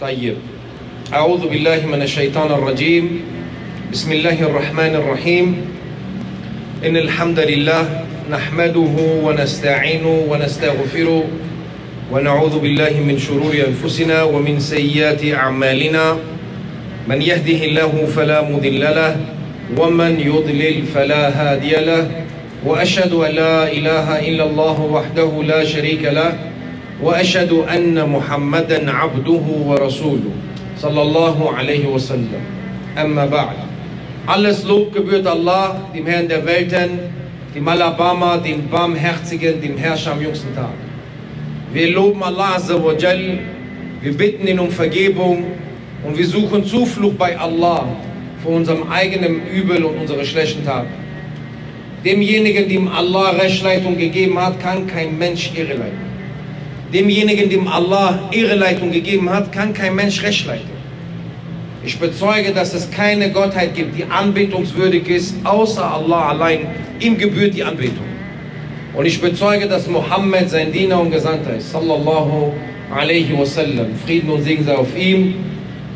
طيب. أعوذ بالله من الشيطان الرجيم. بسم الله الرحمن الرحيم. إن الحمد لله نحمده ونستعينه ونستغفره ونعوذ بالله من شرور أنفسنا ومن سيئات أعمالنا. من يهده الله فلا مضل له ومن يضلل فلا هادي له. وأشهد أن لا إله إلا الله وحده لا شريك له. وأشهد أن محمدا عبده ورسوله صلى الله عليه وسلم أما بعد Alles Lob gebührt Allah, dem Herrn der Welten, dem Alabama, dem Barmherzigen, dem Herrscher am jüngsten Tag. Wir loben Allah Azza wa Jal, wir bitten ihn um Vergebung und wir suchen Zuflucht bei Allah vor unserem eigenen Übel und unsere schlechten Taten. Demjenigen, dem Allah Rechtsleitung gegeben hat, kann kein Mensch Irreleitung. Demjenigen, dem Allah Irreleitung gegeben hat, kann kein Mensch Rechtsleitung. Ich bezeuge, dass es keine Gottheit gibt, die anbetungswürdig ist, außer Allah allein. Ihm gebührt die Anbetung. Und ich bezeuge, dass Mohammed sein Diener und Gesandter ist. Sallallahu alaihi wasallam. Frieden und Segen sei auf ihm,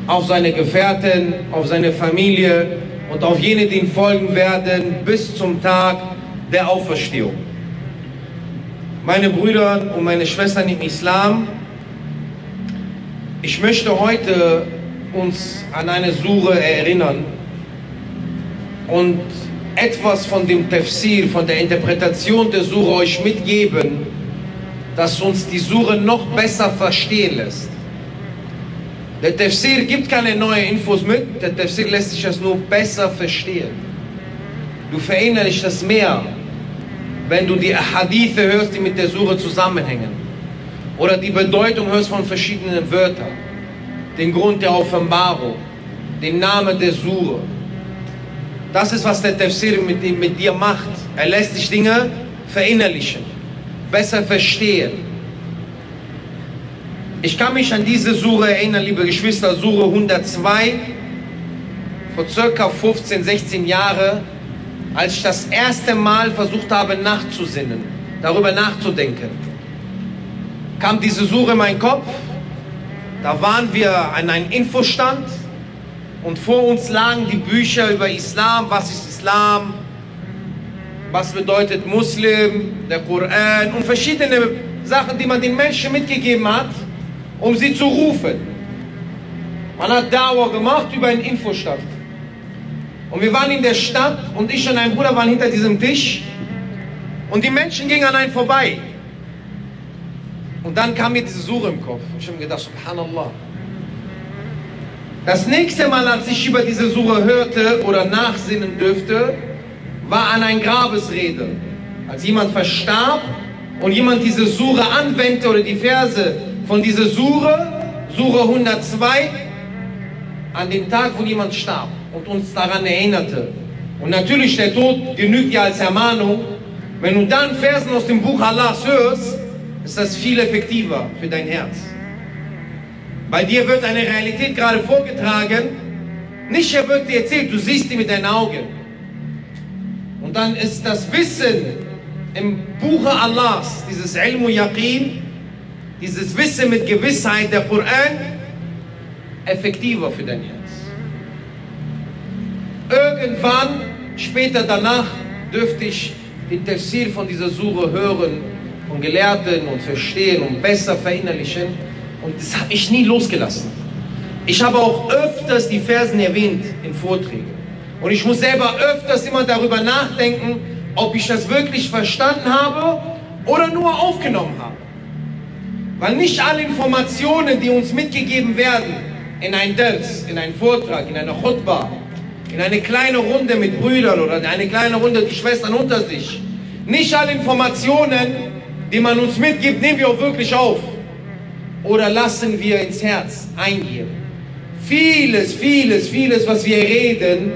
auf seine Gefährten, auf seine Familie und auf jene, die ihm folgen werden, bis zum Tag der Auferstehung. Meine Brüder und meine Schwestern im Islam, ich möchte heute uns an eine Sure erinnern und etwas von dem Tafsir, von der Interpretation der Sure euch mitgeben, das uns die Sure noch besser verstehen lässt. Der Tafsir gibt keine neuen Infos mit, der Tafsir lässt sich das nur besser verstehen. Du verinnerlichst das mehr, wenn du die Hadithe hörst, die mit der Sure zusammenhängen. Oder die Bedeutung hörst von verschiedenen Wörtern. Den Grund der Offenbarung, den Namen der Sure. Das ist, was der Tafsir mit, mit dir macht. Er lässt dich Dinge verinnerlichen, besser verstehen. Ich kann mich an diese Sure erinnern, liebe Geschwister, Sure 102, vor circa 15, 16 Jahren, als ich das erste Mal versucht habe nachzusinnen, darüber nachzudenken, kam diese Sure in meinen Kopf. Da waren wir an einem Infostand und vor uns lagen die Bücher über Islam, was ist Islam, was bedeutet Muslim, der Koran und verschiedene Sachen, die man den Menschen mitgegeben hat, um sie zu rufen. Man hat Dauer gemacht über einen Infostand. Und wir waren in der Stadt und ich und ein Bruder waren hinter diesem Tisch und die Menschen gingen an einen vorbei. Und dann kam mir diese Suche im Kopf. Ich habe mir gedacht, Subhanallah. Das nächste Mal, als ich über diese Suche hörte oder nachsinnen dürfte, war an ein Grabesrede. Als jemand verstarb und jemand diese Sure anwendete oder die Verse von dieser Sure, Sure 102, an den Tag, wo jemand starb und uns daran erinnerte. Und natürlich, der Tod genügt ja als Ermahnung. Wenn du dann Versen aus dem Buch Allahs hörst, ist das viel effektiver für dein Herz. Bei dir wird eine Realität gerade vorgetragen, nicht er wird dir erzählt, du siehst die mit deinen Augen. Und dann ist das Wissen im Buche Allahs, dieses Ilmu Yaqin, dieses Wissen mit Gewissheit, der Koran, effektiver für dein Herz. Irgendwann, später danach, dürfte ich den Tafsir von dieser Sure hören von Gelehrten und verstehen und besser verinnerlichen. Und das hat mich nie losgelassen. Ich habe auch öfters die Versen erwähnt in Vorträgen. Und ich muss selber öfters immer darüber nachdenken, ob ich das wirklich verstanden habe oder nur aufgenommen habe. Weil nicht alle Informationen, die uns mitgegeben werden, in ein Ders, in einen Vortrag, in eine Khutbah, in eine kleine Runde mit Brüdern oder in eine kleine Runde die Schwestern unter sich, nicht alle Informationen, die man uns mitgibt, nehmen wir auch wirklich auf oder lassen wir ins Herz eingehen. Vieles, vieles, vieles, was wir reden,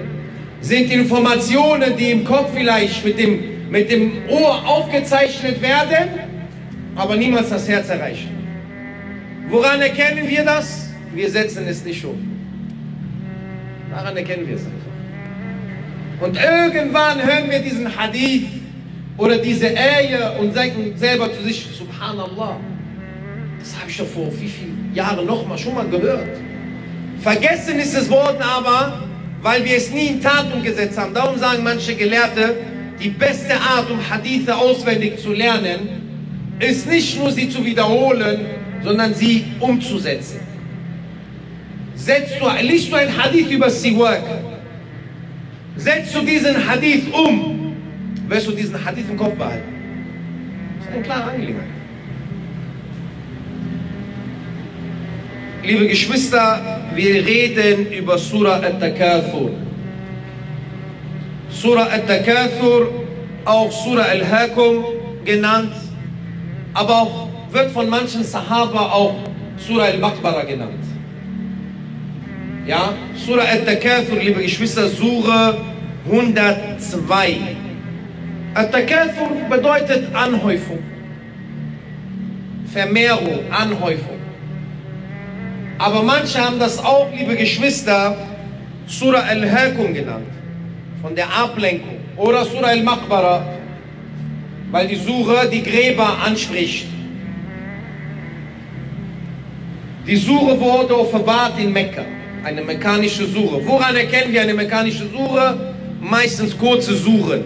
sind Informationen, die im Kopf vielleicht mit dem, mit dem Ohr aufgezeichnet werden, aber niemals das Herz erreichen. Woran erkennen wir das? Wir setzen es nicht um. Daran erkennen wir es. Und irgendwann hören wir diesen Hadith oder diese Ehe und sagen selber zu sich, Subhanallah, das habe ich doch vor wie vielen Jahren noch mal schon mal gehört. Vergessen ist es worden aber, weil wir es nie in Tat umgesetzt haben. Darum sagen manche Gelehrte, die beste Art, um Hadithe auswendig zu lernen, ist nicht nur sie zu wiederholen, sondern sie umzusetzen. Setzt du, liest du ein Hadith über Siwak, setzt du diesen Hadith um, wirst du diesen Hadith im Kopf behalten. Das ist eine klare Angelegenheit. Liebe Geschwister, wir reden über Surah Al-Takathur. Surah Al-Takathur, auch Surah Al-Hakum genannt, aber auch wird von manchen Sahaba auch Surah Al-Maqbara genannt. Ja, Surah Al-Takathur, liebe Geschwister, Surah 102. Al-Takathur bedeutet Anhäufung, Vermehrung, Anhäufung. Aber manche haben das auch, liebe Geschwister, Surah Al-Hakum genannt, von der Ablenkung. Oder Surah Al-Maqbara, weil die Sure die Gräber anspricht. Die Sure wurde offenbart in Mekka, eine mekkanische Sure. Woran erkennen wir eine mekkanische Sure? Meistens kurze Suren.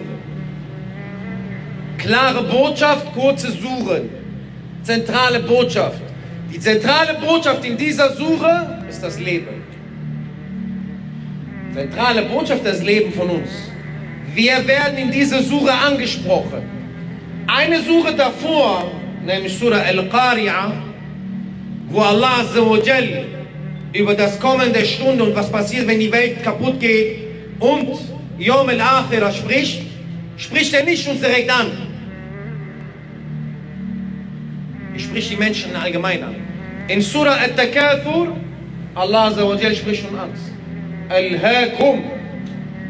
Klare Botschaft, kurze Suren. Zentrale Botschaft. Die zentrale Botschaft in dieser Suche ist das Leben. Zentrale Botschaft das Leben von uns. Wir werden in dieser Suche angesprochen. Eine Suche davor, nämlich Surah Al-Qari'ah, wo Allah Azzawajal über das Kommen der Stunde und was passiert, wenn die Welt kaputt geht und Yom al-Akhirah spricht, spricht er nicht uns direkt an. Ich spricht die Menschen allgemein an. In Surah Al-Takathur, Allah Azzawajal spricht uns an. Al-Hakum,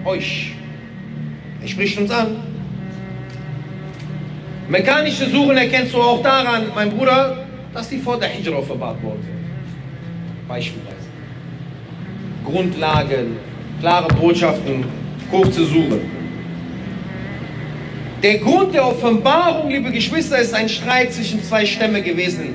euch. Er spricht uns an. Mechanische Suchen erkennst du auch daran, mein Bruder, dass die vor der Hijra offenbart worden sind. Beispielsweise. Grundlagen, klare Botschaften, kurze Suche. Der Grund der Offenbarung, liebe Geschwister, ist ein Streit zwischen zwei Stämmen gewesen.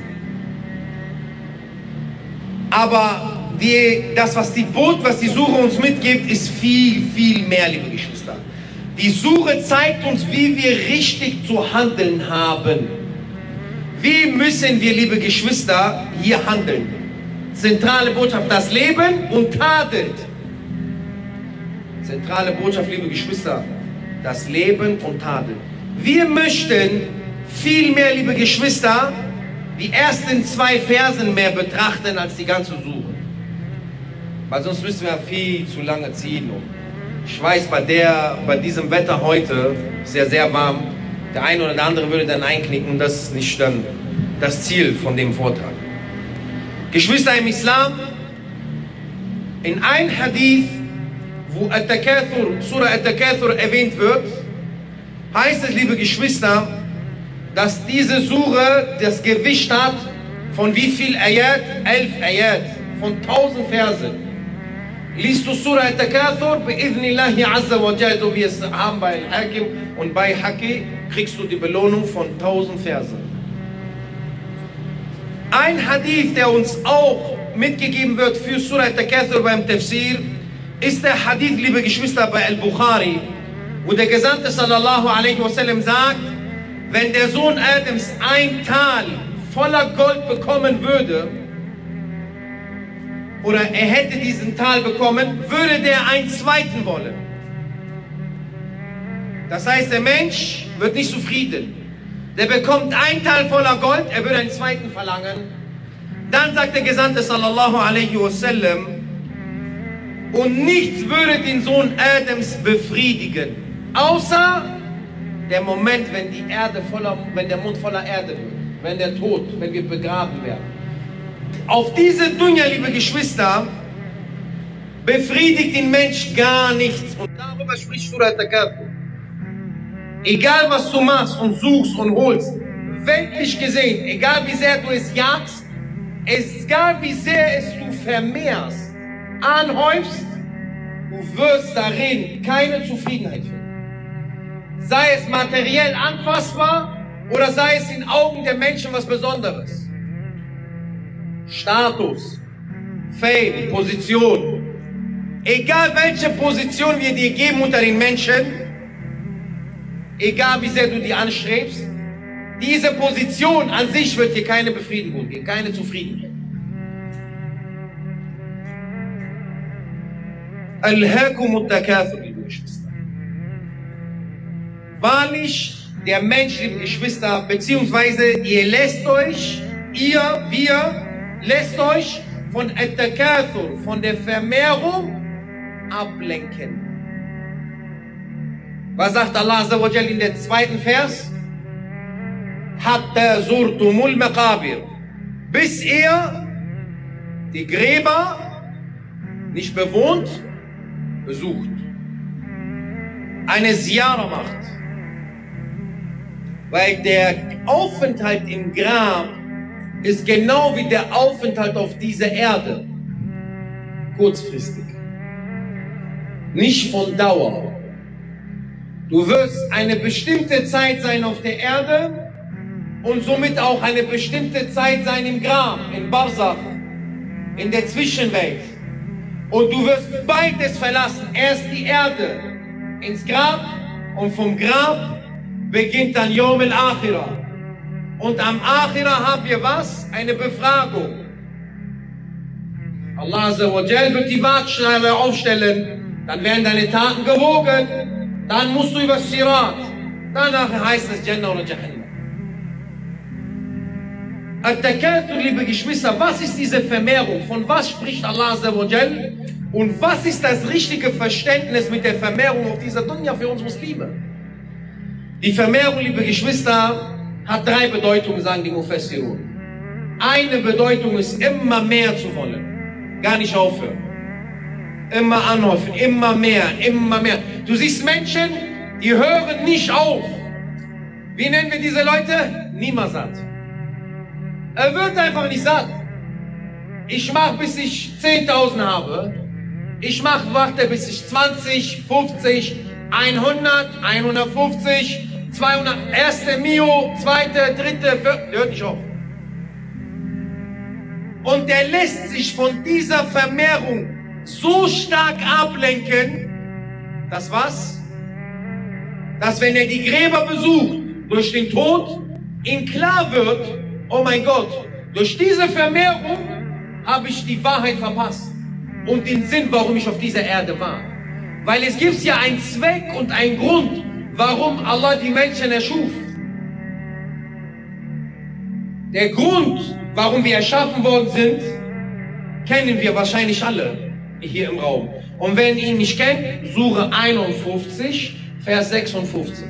Aber die, das, was die Boot, was die Suche uns mitgibt, ist viel, viel mehr, liebe Geschwister. Die Suche zeigt uns, wie wir richtig zu handeln haben. Wie müssen wir, liebe Geschwister, hier handeln? Zentrale Botschaft, das Leben und Tadelt. Zentrale Botschaft, liebe Geschwister, das Leben und Tadel. Wir möchten viel mehr, liebe Geschwister, die ersten zwei Versen mehr betrachten als die ganze Suche. Weil sonst müssen wir viel zu lange ziehen. Und ich weiß, bei, der, bei diesem Wetter heute ist ja sehr warm. Der eine oder der andere würde dann einknicken. Das ist nicht dann das Ziel von dem Vortrag. Geschwister im Islam, in ein Hadith wo At-Takathur, Surah At-Takathur erwähnt wird, heißt es, liebe Geschwister, dass diese Sure das Gewicht hat von wie viel Ayat? Elf Ayat, von tausend Versen. Liest du Surah At-Takathur, bi'idhnillahi azza wa jal, so wie es haben bei Hakim und bei Haki, kriegst du die Belohnung von tausend Versen. Ein Hadith, der uns auch mitgegeben wird für Surah At-Takathur beim Tafsir, ist der Hadith, liebe Geschwister, bei Al-Bukhari, wo der Gesandte sallallahu alaihi wasallam sagt, wenn der Sohn Adams ein Tal voller Gold bekommen würde, oder er hätte diesen Tal bekommen, würde der einen zweiten wollen. Das heißt, der Mensch wird nicht zufrieden. Der bekommt ein Tal voller Gold, er würde einen zweiten verlangen. Dann sagt der Gesandte sallallahu alaihi wasallam, und nichts würde den Sohn Adams befriedigen, außer der Moment, wenn die Erde voller, wenn der Mund voller Erde wird, wenn der Tod, wenn wir begraben werden. Auf diese Dunja, liebe Geschwister, befriedigt den Mensch gar nichts. Und darüber spricht Surah Takafu. Egal was du machst und suchst und holst, weltlich gesehen, egal wie sehr du es jagst, egal wie sehr es du vermehrst, anhäufst, du wirst darin keine Zufriedenheit finden. Sei es materiell anfassbar oder sei es in Augen der Menschen was Besonderes. Status, Fame, Position, egal welche Position wir dir geben unter den Menschen, egal wie sehr du die anstrebst, diese Position an sich wird dir keine Befriedigung geben, keine Zufriedenheit. Wahrlich, der Mensch, liebe Geschwister, beziehungsweise ihr lässt euch, ihr, wir, lässt euch von Takathur, von der Vermehrung ablenken. Was sagt Allah Azza wa Jal in der zweiten Vers? Hatta zurtumul maqabir. Bis ihr die Gräber nicht bewohnt, besucht. Eine Siara macht. Weil der Aufenthalt im Grab ist genau wie der Aufenthalt auf dieser Erde. Kurzfristig. Nicht von Dauer. Du wirst eine bestimmte Zeit sein auf der Erde und somit auch eine bestimmte Zeit sein im Grab, in Barzach, in der Zwischenwelt. Und du wirst beides verlassen. Erst die Erde ins Grab und vom Grab beginnt dann Yom el-Achira. Und am Achira haben wir was? Eine Befragung. Allah Azza wa Jal wird die Waagschale aufstellen. Dann werden deine Taten gewogen. Dann musst du über Sirat. Danach heißt es Jannah oder Jahannam. Al-Takathur, liebe Geschwister, was ist diese Vermehrung? Von was spricht Allah Azza wa Jal? Und was ist das richtige Verständnis mit der Vermehrung auf dieser Dunya für uns Muslime? Die Vermehrung, liebe Geschwister, hat drei Bedeutungen, sagen die Mufassirun. Eine Bedeutung ist immer mehr zu wollen, gar nicht aufhören. Immer anhäufen, immer mehr, immer mehr. Du siehst Menschen, die hören nicht auf. Wie nennen wir diese Leute? Niemals satt. Er wird einfach nicht satt. Ich mache, bis ich 10.000 habe. Ich mache, warte, bis ich 20, 50, 100, 150, 200, erste Mio, zweite, dritte, vierte, hört nicht auf. Und der lässt sich von dieser Vermehrung so stark ablenken, dass was? Dass wenn er die Gräber besucht, durch den Tod, ihm klar wird, oh mein Gott, durch diese Vermehrung habe ich die Wahrheit verpasst und den Sinn, warum ich auf dieser Erde war. Weil es gibt ja einen Zweck und einen Grund, warum Allah die Menschen erschuf. Der Grund, warum wir erschaffen worden sind, kennen wir wahrscheinlich alle hier im Raum. Und wenn ihr ihn nicht kennt, Sure 51, Vers 56.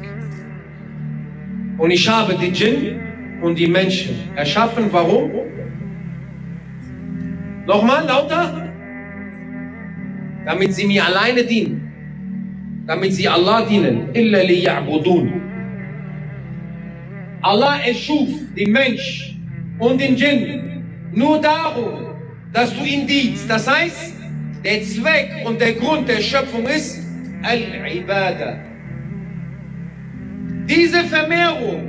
Und ich habe die Djinn und die Menschen erschaffen. Warum? Nochmal lauter. Damit sie mir alleine dienen. Damit sie Allah dienen. Illa liya'budun. Allah erschuf den Mensch und den Djinn nur darum, dass du ihn dienst. Das heißt, der Zweck und der Grund der Schöpfung ist Al-Ibadah. Diese Vermehrung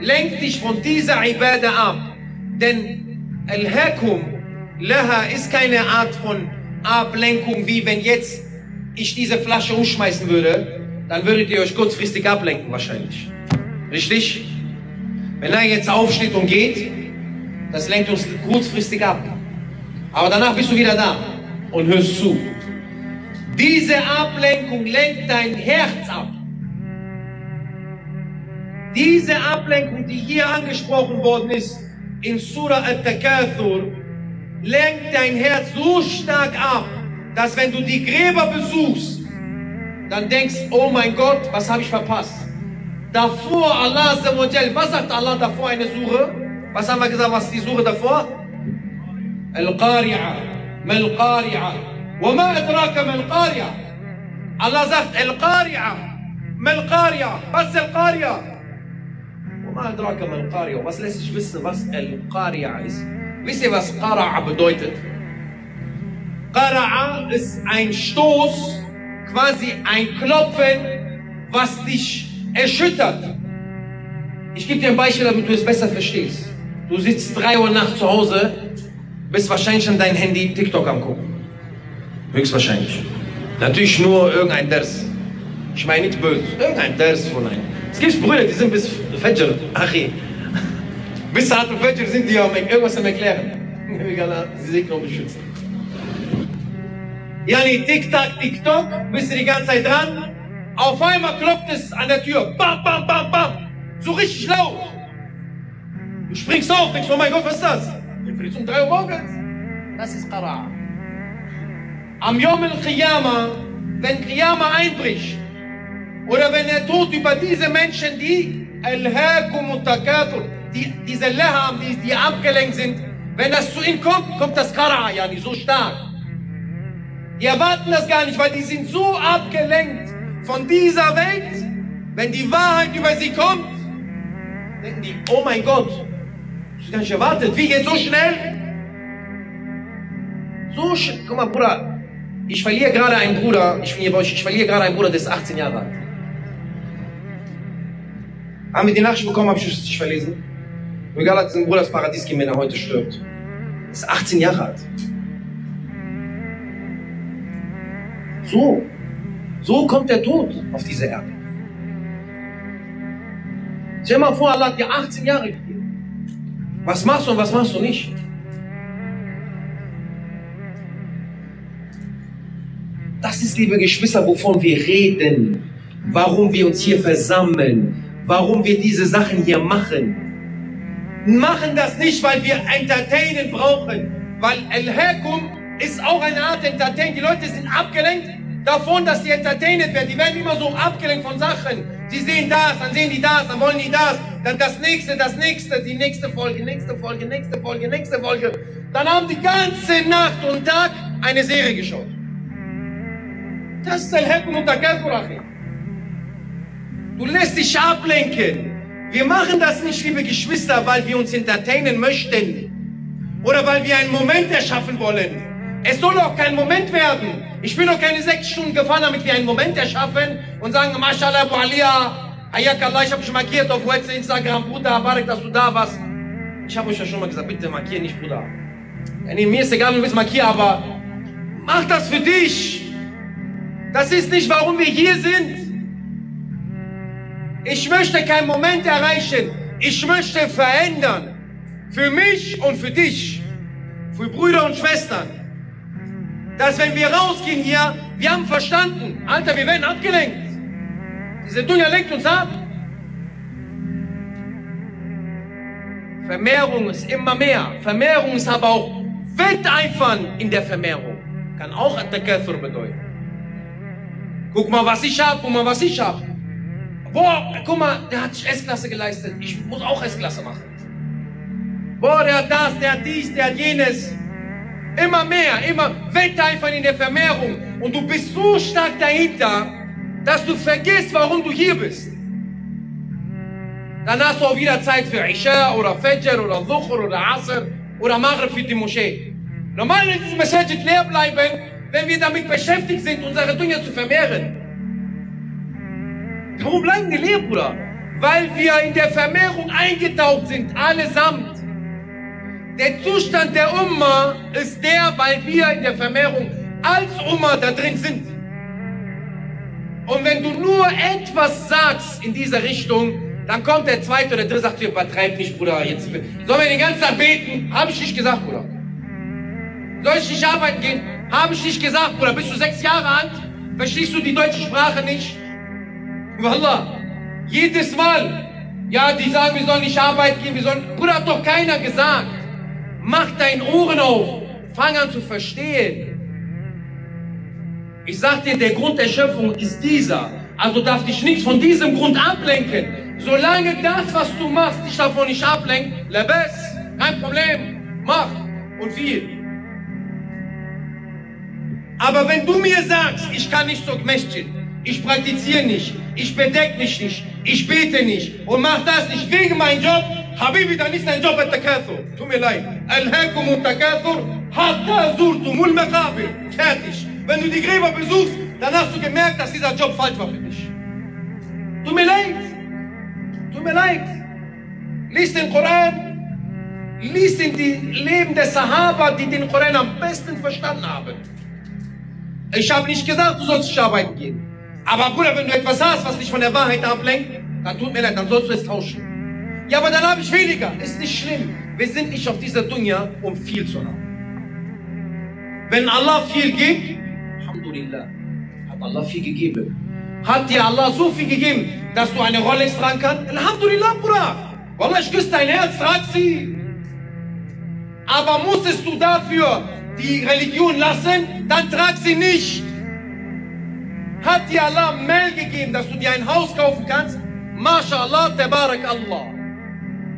lenkt dich von dieser Ibadah ab. Denn Al-Hakum Laha ist keine Art von Ablenkung, wie wenn jetzt ich diese Flasche umschmeißen würde, dann würdet ihr euch kurzfristig ablenken wahrscheinlich. Richtig? Wenn er jetzt aufsteht und geht, das lenkt uns kurzfristig ab. Aber danach bist du wieder da und hörst zu. Diese Ablenkung lenkt dein Herz ab. Diese Ablenkung, die hier angesprochen worden ist, in Surah Al-Takathur, lenkt dein Herz so stark ab, dass wenn du die Gräber besuchst, dann denkst, oh mein Gott, was habe ich verpasst? Davor, Allah, was sagt Allah davor eine Suche? Was haben wir gesagt, was ist die Suche davor? Al-Qari'a, Mal-Qari'a. وما أدراك ما القارعة Allah sagt Al-Qari'a, Mal-Qari'a. Was ist Al-Qari'a? وما أدراك ما القارعة. Was lässt sich wissen, was Al-Qari'a ist? Wisst ihr, was Qara'a bedeutet? Qara'a ist ein Stoß, quasi ein Klopfen, was dich erschüttert. Ich gebe dir ein Beispiel, damit du es besser verstehst. Du Du sitzt drei Uhr nachts zu Hause, bist wahrscheinlich an dein Handy TikTok am gucken. Höchstwahrscheinlich. Natürlich nur irgendein Ders. Ich meine nichts Böses. Irgendein Ders von einem. Es gibt Brüder, die sind bis Fajr, Achi. Bis Saat und Fajr sind die am irgendwas am Erklären. Sie segnen und beschützen. Yani Tick-Tack, TikTok, bist du die ganze Zeit dran. Auf einmal klopft es an der Tür. Bam, bam, bam, bam. So richtig laut. Du springst auf, denkst, oh mein Gott, was ist das? Um 3 Uhr morgens. Das ist Qara. Am Yom al-Qiyamah, wenn Qiyamah einbricht, oder wenn der Tod über diese Menschen, die Al-Hakum die, diese Laham, die, die abgelenkt sind, wenn das zu ihnen kommt, kommt das Qara, ja nicht so stark. Die erwarten das gar nicht, weil die sind so abgelenkt von dieser Welt. Wenn die Wahrheit über sie kommt, denken die, oh mein Gott, ich gar nicht erwartet. Wie geht so schnell? So schnell. Guck mal, Bruder, ich verliere gerade einen Bruder, ich bin hier bei euch, ich verliere gerade einen Bruder, der ist 18 Jahre alt. Haben wir die Nachricht bekommen, habe ich es nicht verlesen. Egal, hat ein Bruder das Paradies gehen, wenn er heute stirbt. Ist 18 Jahre alt. So. So kommt der Tod auf diese Erde. Stell dir mal vor, Allah hat dir 18 Jahre gegeben. Was machst du und was machst du nicht? Das ist, liebe Geschwister, wovon wir reden. Warum wir uns hier versammeln. Warum wir diese Sachen hier machen. Machen das nicht, weil wir Entertainen brauchen. Weil El-Hakum ist auch eine Art Entertain. Die Leute sind abgelenkt davon, dass sie entertained werden. Die werden immer so abgelenkt von Sachen. Sie sehen das, dann sehen die das, dann wollen die das, dann das nächste, das nächste, die nächste Folge, nächste Folge, nächste Folge, nächste Folge. Dann haben die ganze Nacht und Tag eine Serie geschaut. Das ist. Du lässt dich ablenken. Wir machen das nicht, liebe Geschwister, weil wir uns entertainen möchten. Oder weil wir einen Moment erschaffen wollen. Es soll auch kein Moment werden. Ich bin noch keine sechs Stunden gefahren, damit wir einen Moment erschaffen und sagen, Mashallah, Abu Aliyah, Ayakallah, ich habe dich markiert auf WhatsApp, Instagram, Bruder, Barak, dass du da warst. Ich habe euch ja schon mal gesagt, bitte markier nicht, Bruder. Nee, mir ist egal, du bist markier, aber mach das für dich. Das ist nicht, warum wir hier sind. Ich möchte keinen Moment erreichen. Ich möchte verändern. Für mich und für dich. Für Brüder und Schwestern dass wenn wir rausgehen hier, wir haben verstanden, Alter, wir werden abgelenkt. Diese Dunja lenkt uns ab. Vermehrung ist immer mehr. Vermehrung ist aber auch Wetteifern in der Vermehrung. Kann auch Atakathur bedeuten. Guck mal, was ich hab, guck mal, was ich hab. Boah, guck mal, der hat sich S-Klasse geleistet. Ich muss auch S-Klasse machen. Boah, der hat das, der hat dies, der hat jenes. Immer mehr, immer Wetteifern in der Vermehrung. Und du bist so stark dahinter, dass du vergisst, warum du hier bist. Dann hast du auch wieder Zeit für Isha oder Fajr oder Dhuhr oder Asr oder Maghrib für die Moschee. Normal ist das Masjid leer bleiben, wenn wir damit beschäftigt sind, unsere Dunya zu vermehren. Warum bleiben die leer, Bruder? Weil wir in der Vermehrung eingetaucht sind, allesamt. Der Zustand der Umma ist der, weil wir in der Vermehrung als Umma da drin sind. Und wenn du nur etwas sagst in dieser Richtung, dann kommt der zweite oder dritte sagt, übertreib nicht, Bruder. Jetzt, sollen wir den ganzen Tag beten? Habe ich nicht gesagt, Bruder. Soll ich nicht arbeiten gehen? Habe ich nicht gesagt, Bruder. Bist du sechs Jahre alt? Verstehst du die deutsche Sprache nicht? Wallah. Jedes Mal. Ja, die sagen, wir sollen nicht arbeiten gehen, wir sollen. Bruder, hat doch keiner gesagt. Mach deine Ohren auf. Fang an zu verstehen. Ich sag dir, der Grund der Schöpfung ist dieser. Also darf dich nichts von diesem Grund ablenken. Solange das, was du machst, dich davon nicht ablenkt, lebes, kein Problem, mach und viel. Aber wenn du mir sagst, ich kann nicht so Masjid, ich praktiziere nicht, ich bedeck mich nicht, ich bete nicht und mach das nicht wegen meinem Job, Habibi, dann ist dein Job ein Takathur. Tut mir leid. Al-Hakum und Takathur, Hatta Surtumul Maqabir. Fertig. Wenn du die Gräber besuchst, dann hast du gemerkt, dass dieser Job falsch war für dich. Tut mir leid. Tut mir leid. Lies den Koran. Lies in die Leben der Sahaba, die den Koran am besten verstanden haben. Ich habe nicht gesagt, du sollst nicht arbeiten gehen. Aber Bruder, wenn du etwas hast, was dich von der Wahrheit ablenkt, dann tut mir leid, dann sollst du es tauschen. Ja, aber dann habe ich weniger. Ist nicht schlimm. Wir sind nicht auf dieser Dunya, um viel zu haben. Wenn Allah viel gibt, Alhamdulillah, hat Allah viel gegeben. Hat dir Allah so viel gegeben, dass du eine Rolex tragen kannst? Alhamdulillah, Bruder. Wallah, ich küsse dein Herz, trag sie. Aber musstest du dafür die Religion lassen, dann trag sie nicht. Hat dir Allah mehr gegeben, dass du dir ein Haus kaufen kannst? MashaAllah, Tabarak Allah.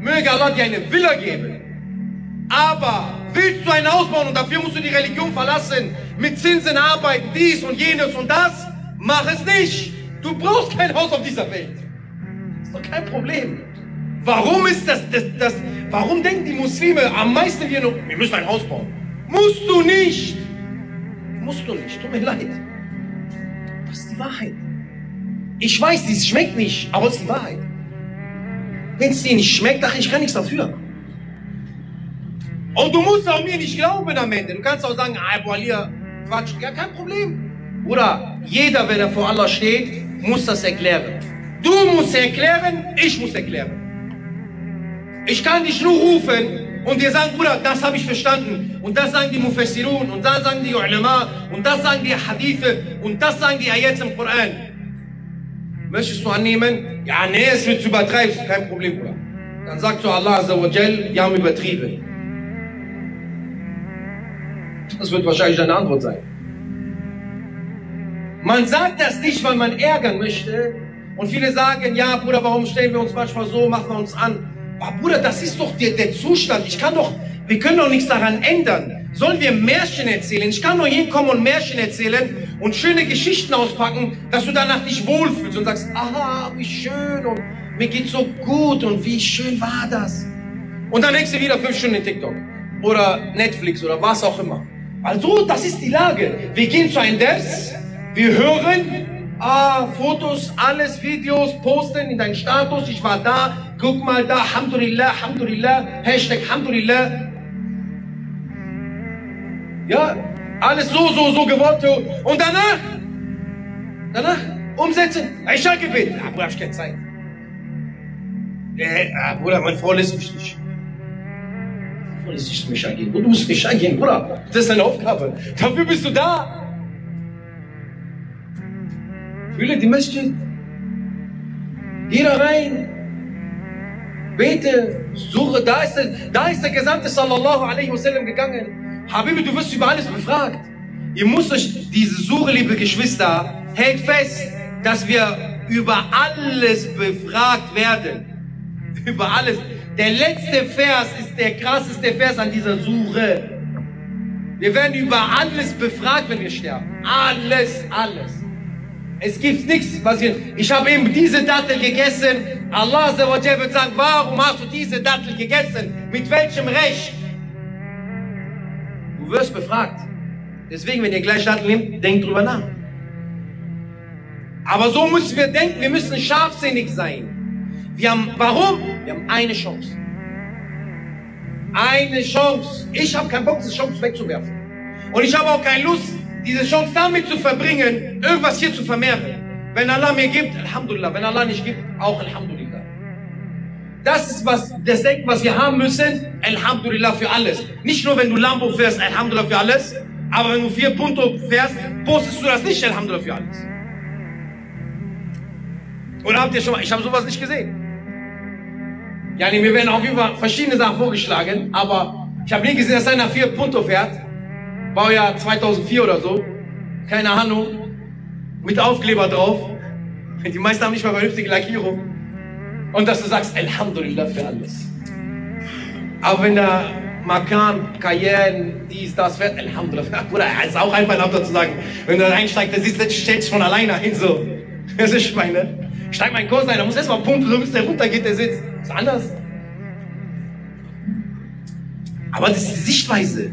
Möge Allah dir eine Villa geben. Aber willst du ein Haus bauen und dafür musst du die Religion verlassen, mit Zinsen arbeiten, dies und jenes und das? Mach es nicht. Du brauchst kein Haus auf dieser Welt. ist doch kein Problem. Warum ist das, das, das, warum denken die Muslime am meisten wir noch, wir müssen ein Haus bauen? Musst du nicht. Musst du nicht, tut mir leid. Die Wahrheit. Ich weiß, es schmeckt nicht, aber es ist die Wahrheit. Wenn es dir nicht schmeckt, ach, ich kann nichts dafür. Und du musst auch mir nicht glauben am Ende. Du kannst auch sagen, ah, boah, hier, Quatsch. Ja, kein Problem. Oder jeder, wenn er vor Allah steht, muss das erklären. Du musst erklären, ich muss erklären. Ich kann dich nur rufen und dir sagen, Bruder, das habe ich verstanden. Und das sagen die Mufassirun und das sagen die Ulama und das sagen die Hadithe und das sagen die Ayats im Koran. Möchtest du annehmen? Ja, nee, es wird zu übertreiben. Kein Problem, Bruder. Dann sagt zu Allah Azza wa Jal, wir haben übertrieben. Das wird wahrscheinlich deine Antwort sein. Man sagt das nicht, weil man ärgern möchte. Und viele sagen, ja, Bruder, warum stellen wir uns manchmal so, machen wir uns an? Aber Bruder, das ist doch der, der Zustand. Ich kann doch, wir können doch nichts daran ändern. Sollen wir Märchen erzählen? Ich kann doch hinkommen und Märchen erzählen und schöne Geschichten auspacken, dass du danach dich wohlfühlst und sagst, aha, wie schön und mir geht's so gut und wie schön war das. Und dann hängst du wieder fünf Stunden in TikTok oder Netflix oder was auch immer. Also, das ist die Lage. Wir gehen zu einem Devs, wir hören, ah, Fotos, alles, Videos, posten in deinen Status, ich war da, guck mal da, Alhamdulillah, Alhamdulillah, Hashtag Alhamdulillah. Ja, alles so, so, so gewollt. Und danach, danach umsetzen. Ich sag Gebet. Ah, Bruder, hab ich keine Zeit. Äh, Bruder, meine Frau lässt mich nicht. Meine Frau lässt mich eingehen. Und du musst mich eingehen, Bruder. Das ist deine Aufgabe. Dafür bist du da. Fühle die Masjid. Geh da rein. Bete, suche, da ist, der, da ist der Gesandte sallallahu alaihi wasallam gegangen. Habibi, du wirst über alles befragt. Ihr müsst euch diese Suche, liebe Geschwister, hält fest, dass wir über alles befragt werden. Über alles. Der letzte Vers ist der krasseste Vers an dieser Suche. Wir werden über alles befragt, wenn wir sterben. Alles, alles. Es gibt nichts, was wir. Ich habe eben diese Dattel gegessen. Allah wird sagen, warum hast du diese Dattel gegessen? Mit welchem Recht? Du wirst befragt. Deswegen, wenn ihr gleich Dattel nehmt, denkt drüber nach. Aber so müssen wir denken, wir müssen scharfsinnig sein. Wir haben, warum? Wir haben eine Chance. Eine Chance. Ich habe keinen Bock, diese Chance wegzuwerfen. Und ich habe auch keine Lust, diese Chance damit zu verbringen, irgendwas hier zu vermehren. Wenn Allah mir gibt, Alhamdulillah. Wenn Allah nicht gibt, auch Alhamdulillah. Das ist was, das Denken, was wir haben müssen. Alhamdulillah für alles. Nicht nur, wenn du Lambo fährst, Alhamdulillah für alles. Aber wenn du vier Punto fährst, postest du das nicht, Alhamdulillah für alles. Oder habt ihr schon mal, ich habe sowas nicht gesehen. Ja, mir werden auf jeden Fall verschiedene Sachen vorgeschlagen, aber ich habe nie gesehen, dass einer vier Punto fährt. Baujahr 2004 oder so. Keine Ahnung. Mit Aufkleber drauf. Die meisten haben nicht mal vernünftige Lackierung. Und dass du sagst, Alhamdulillah für alles. Aber wenn der Makan, Cayenne, dies, das fährt, Alhamdulillah. Bruder, ist auch einfach ein zu sagen. Wenn du da einsteigst, der sitzt, stellt sich von alleine hin, so. Das ist meine. Steig meinen Kurs ein, da muss erstmal pumpen, so bis der runtergeht, der sitzt. Ist anders. Aber das ist die Sichtweise.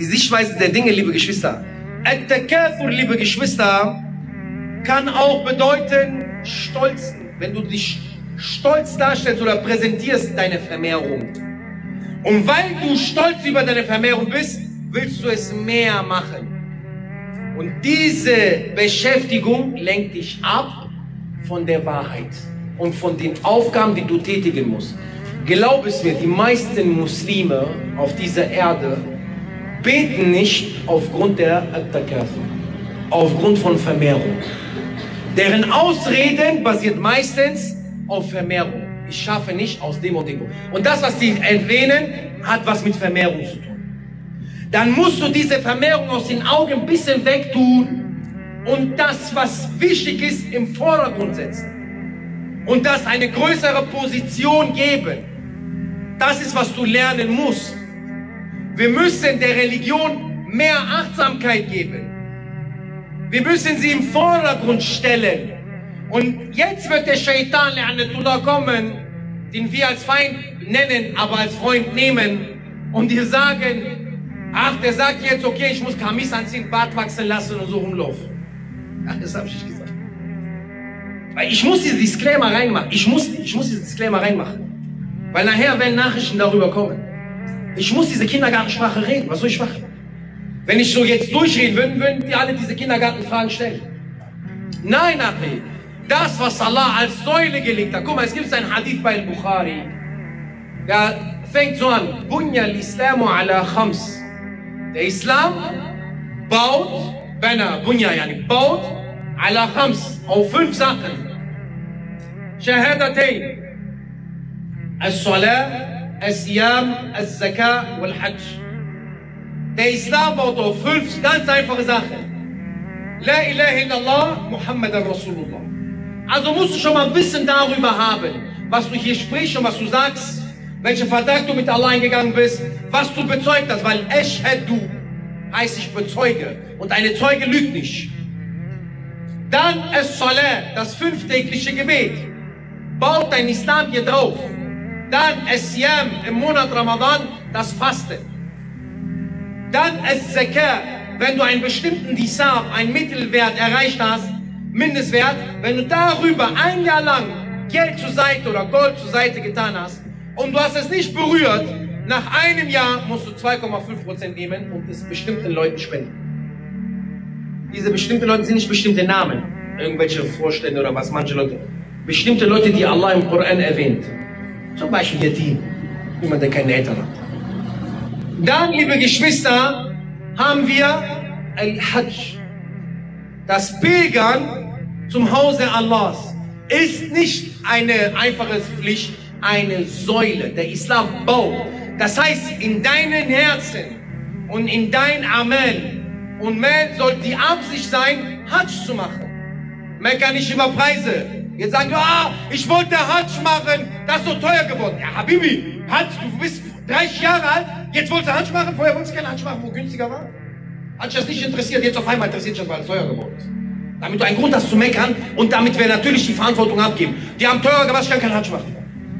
Die Sichtweise der Dinge, liebe Geschwister. At-Takathur, liebe Geschwister, kann auch bedeuten Stolz. Wenn du dich stolz darstellst oder präsentierst deine Vermehrung. Und weil du stolz über deine Vermehrung bist, willst du es mehr machen. Und diese Beschäftigung lenkt dich ab von der Wahrheit und von den Aufgaben, die du tätigen musst. Glaub es mir, die meisten Muslime auf dieser Erde beten nicht aufgrund der Attakafu, aufgrund von Vermehrung. Deren Ausreden basiert meistens auf Vermehrung. Ich schaffe nicht aus dem und dem. Und das, was sie erwähnen, hat was mit Vermehrung zu tun. Dann musst du diese Vermehrung aus den Augen ein bisschen wegtun und das, was wichtig ist, im Vordergrund setzen. Und das eine größere Position geben. Das ist, was du lernen musst. Wir müssen der Religion mehr Achtsamkeit geben. Wir müssen sie im Vordergrund stellen. Und jetzt wird der Shaitan da kommen, den wir als Feind nennen, aber als Freund nehmen und dir sagen, ach, der sagt jetzt, okay, ich muss Kamis anziehen, Bart wachsen lassen und so rumlaufen. Ach, das habe ich nicht gesagt. Weil ich muss diesen Disclaimer reinmachen. Ich muss, ich muss diesen Disclaimer reinmachen. Weil nachher werden Nachrichten darüber kommen. Ich muss diese Kindergartensprache reden. Was soll ich machen? Wenn ich so jetzt durchreden würde, würden die alle diese Kindergartenfragen stellen. Nein, Achi. Das, was Allah als Säule gelegt hat. Guck mal, es gibt ein Hadith bei Bukhari. Der fängt so an. Bunya al-Islamu ala khams. Der Islam baut, Bana, Bunya, yani, baut ala khams, auf fünf Sachen. Shahadatain. As-Salah, As-Siyam, As-Zakah, Wal-Hajj. Der Islam baut auf fünf ganz einfache Sachen. La ilaha illallah, Muhammad Rasulullah. Also musst du schon mal Wissen darüber haben, was du hier sprichst und was du sagst, welche Vertrag du mit Allah eingegangen bist, was du bezeugt hast, weil du heißt ich bezeuge und eine Zeuge lügt nicht. Dann es Salah, das fünftägliche Gebet. Baut dein Islam hier drauf. Dann es Yam im Monat Ramadan, das Fasten. Dann es Zakat, wenn du einen bestimmten Disab, einen Mittelwert erreicht hast, Mindestwert, wenn du darüber ein Jahr lang Geld zur Seite oder Gold zur Seite getan hast und du hast es nicht berührt, nach einem Jahr musst du 2,5% nehmen und es bestimmten Leuten spenden. Diese bestimmten Leute sind nicht bestimmte Namen, irgendwelche Vorstände oder was, manche Leute. Bestimmte Leute, die Allah im Koran erwähnt. Zum Beispiel Yatim, jemand, der keine Eltern hat. Dann, liebe Geschwister, haben wir Al-Hajj. Das Pilgern zum Hause Allahs ist nicht eine einfache Pflicht, eine Säule. Der Islam baut. Das heißt, in deinen Herzen und in dein Amen und mehr soll die Absicht sein, Hajj zu machen. Mecker nicht über Preise. Jetzt sagen, ah, ich wollte Hajj machen, das ist so teuer geworden. Ja, Habibi, Hajj, du bist 30 Jahre alt, jetzt wolltest du Hajj machen, vorher wolltest du keinen Hajj machen, wo günstiger war. Hat dich das nicht interessiert, jetzt auf einmal interessiert dich das, weil es teuer geworden ist. Damit du einen Grund hast zu meckern und damit wir natürlich die Verantwortung abgeben. Die haben teurer gemacht, ich kann keinen Hajj machen.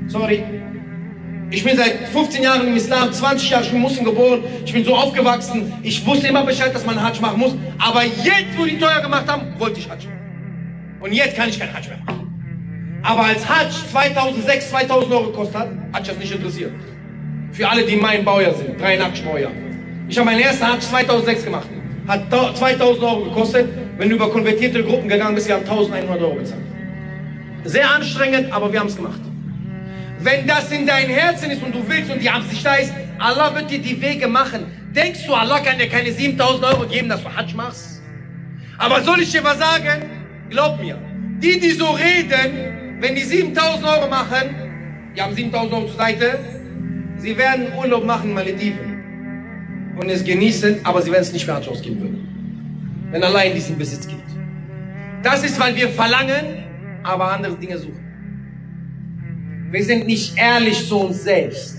Sorry. Ich bin seit 15 Jahren im Islam, 20 Jahre, ich bin Muslim geboren, ich bin so aufgewachsen, ich wusste immer Bescheid, dass man Hajj machen muss, aber jetzt, wo die teuer gemacht haben, wollte ich Hajj machen. Und jetzt kann ich keinen Hajj mehr machen. Aber als Hajj 2006, 2000 Euro gekostet hat, hat das nicht interessiert. Für alle, die mein Baujahr sind, 83 Baujahr. Ich habe meinen ersten Hajj 2006 gemacht. Hat 2000 Euro gekostet. Wenn du über konvertierte Gruppen gegangen bist, wir haben 1100 Euro bezahlt. Sehr anstrengend, aber wir haben es gemacht. Wenn das in dein Herzen ist und du willst und die Absicht da ist, Allah wird dir die Wege machen. Denkst du, Allah kann dir keine 7000 Euro geben, dass du Hajj machst? Aber soll ich dir was sagen? Glaub mir, die, die so reden, wenn die 7000 Euro machen, die haben 7000 Euro zur Seite, Sie werden Urlaub machen in Malediven und es genießen, aber sie werden es nicht Hajj ausgeben würden. Wenn Allah in diesen Besitz gibt. Das ist, weil wir verlangen, aber andere Dinge suchen. Wir sind nicht ehrlich zu uns selbst.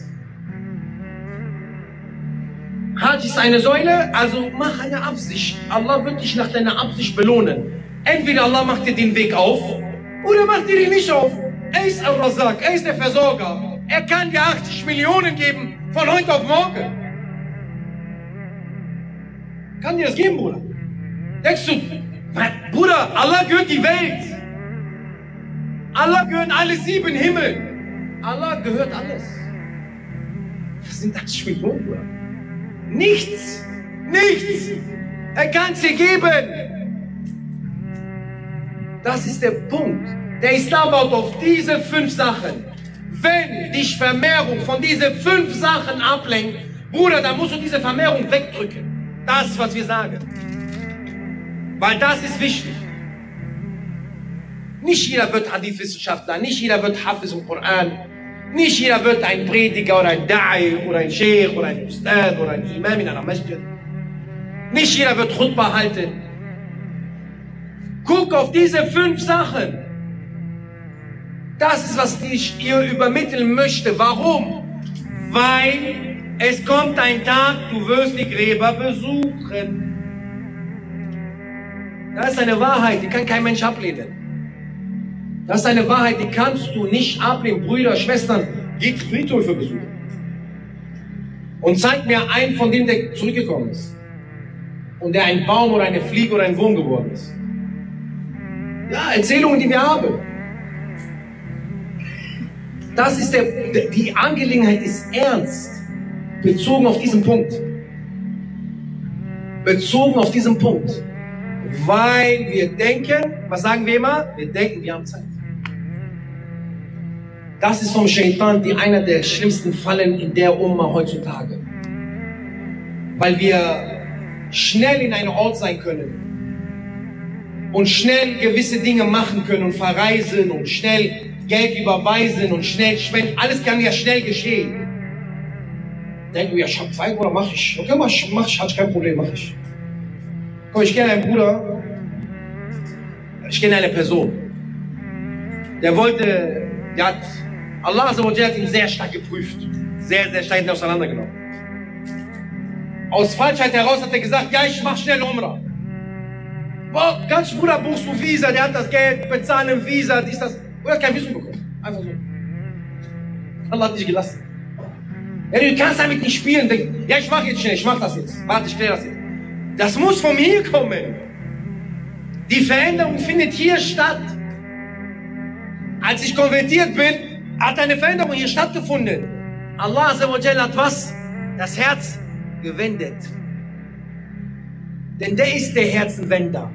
Hajj ist eine Säule, also mach eine Absicht. Allah wird dich nach deiner Absicht belohnen. Entweder Allah macht dir den Weg auf oder macht dir den nicht auf. Er ist Al-Razak, er ist der Versorger. Er kann dir 80 Millionen geben von heute auf morgen. Kann dir das geben, Bruder? Denkst du, Bruder, Allah gehört die Welt. Allah gehört alle sieben Himmel. Allah gehört alles. Was sind das für Bruder? Nichts. Nichts. Er kann sie geben. Das ist der Punkt. Der Islam baut auf diese fünf Sachen. Wenn dich Vermehrung von diesen fünf Sachen ablenkt, Bruder, dann musst du diese Vermehrung wegdrücken. Das ist, was wir sagen. Weil das ist wichtig. Nicht jeder wird Hadith-Wissenschaftler, nicht jeder wird Hafiz im Koran, nicht jeder wird ein Prediger oder ein Da'i oder ein Sheikh oder ein Ustad oder ein Imam in einer Masjid. Nicht jeder wird Khutbah halten. Guck auf diese fünf Sachen. Das ist, was ich ihr übermitteln möchte. Warum? Weil es kommt ein Tag, du wirst die Gräber besuchen. Das ist eine Wahrheit, die kann kein Mensch ablehnen. Das ist eine Wahrheit, die kannst du nicht ablehnen. Brüder, Schwestern, geht Friedhöfe besuchen. Und zeig mir einen von denen, der zurückgekommen ist. Und der ein Baum oder eine Fliege oder ein Wurm geworden ist. Ja, Erzählungen, die wir haben. Das ist der, die Angelegenheit ist ernst. Bezogen auf diesen Punkt. Bezogen auf diesen Punkt. Weil wir denken, was sagen wir immer? Wir denken, wir haben Zeit. Das ist vom Shaitan die einer der schlimmsten Fallen in der Umma heutzutage. Weil wir schnell in einem Ort sein können und schnell gewisse Dinge machen können und verreisen und schnell Geld überweisen und schnell spenden. Alles kann ja schnell geschehen. Denken wir, ja, ich habe Zeit, oder mach ich. Okay, mach ich, mach ich, hat kein Problem, mach ich. Komm, ich kenne einen Bruder, ich kenne eine Person, der wollte, der hat, Allah hat ihn sehr stark geprüft, sehr, sehr stark auseinandergenommen. Aus Falschheit heraus hat er gesagt, ja, ich mach schnell Umrah. Boah, ganz Bruder, buchst du Visa, der hat das Geld, bezahlen Visa, dies, das. Er hat kein Visum bekommen. Einfach so. Allah hat dich gelassen. Ja, du kannst damit nicht spielen. Denk, ja, ich mach jetzt schnell, ich mach das jetzt. Warte, ich kläre das jetzt. Das muss von mir kommen. Die Veränderung findet hier statt. Als ich konvertiert bin, hat eine Veränderung hier stattgefunden. Allah hat was? Das Herz gewendet. Denn der ist der Herzenwender,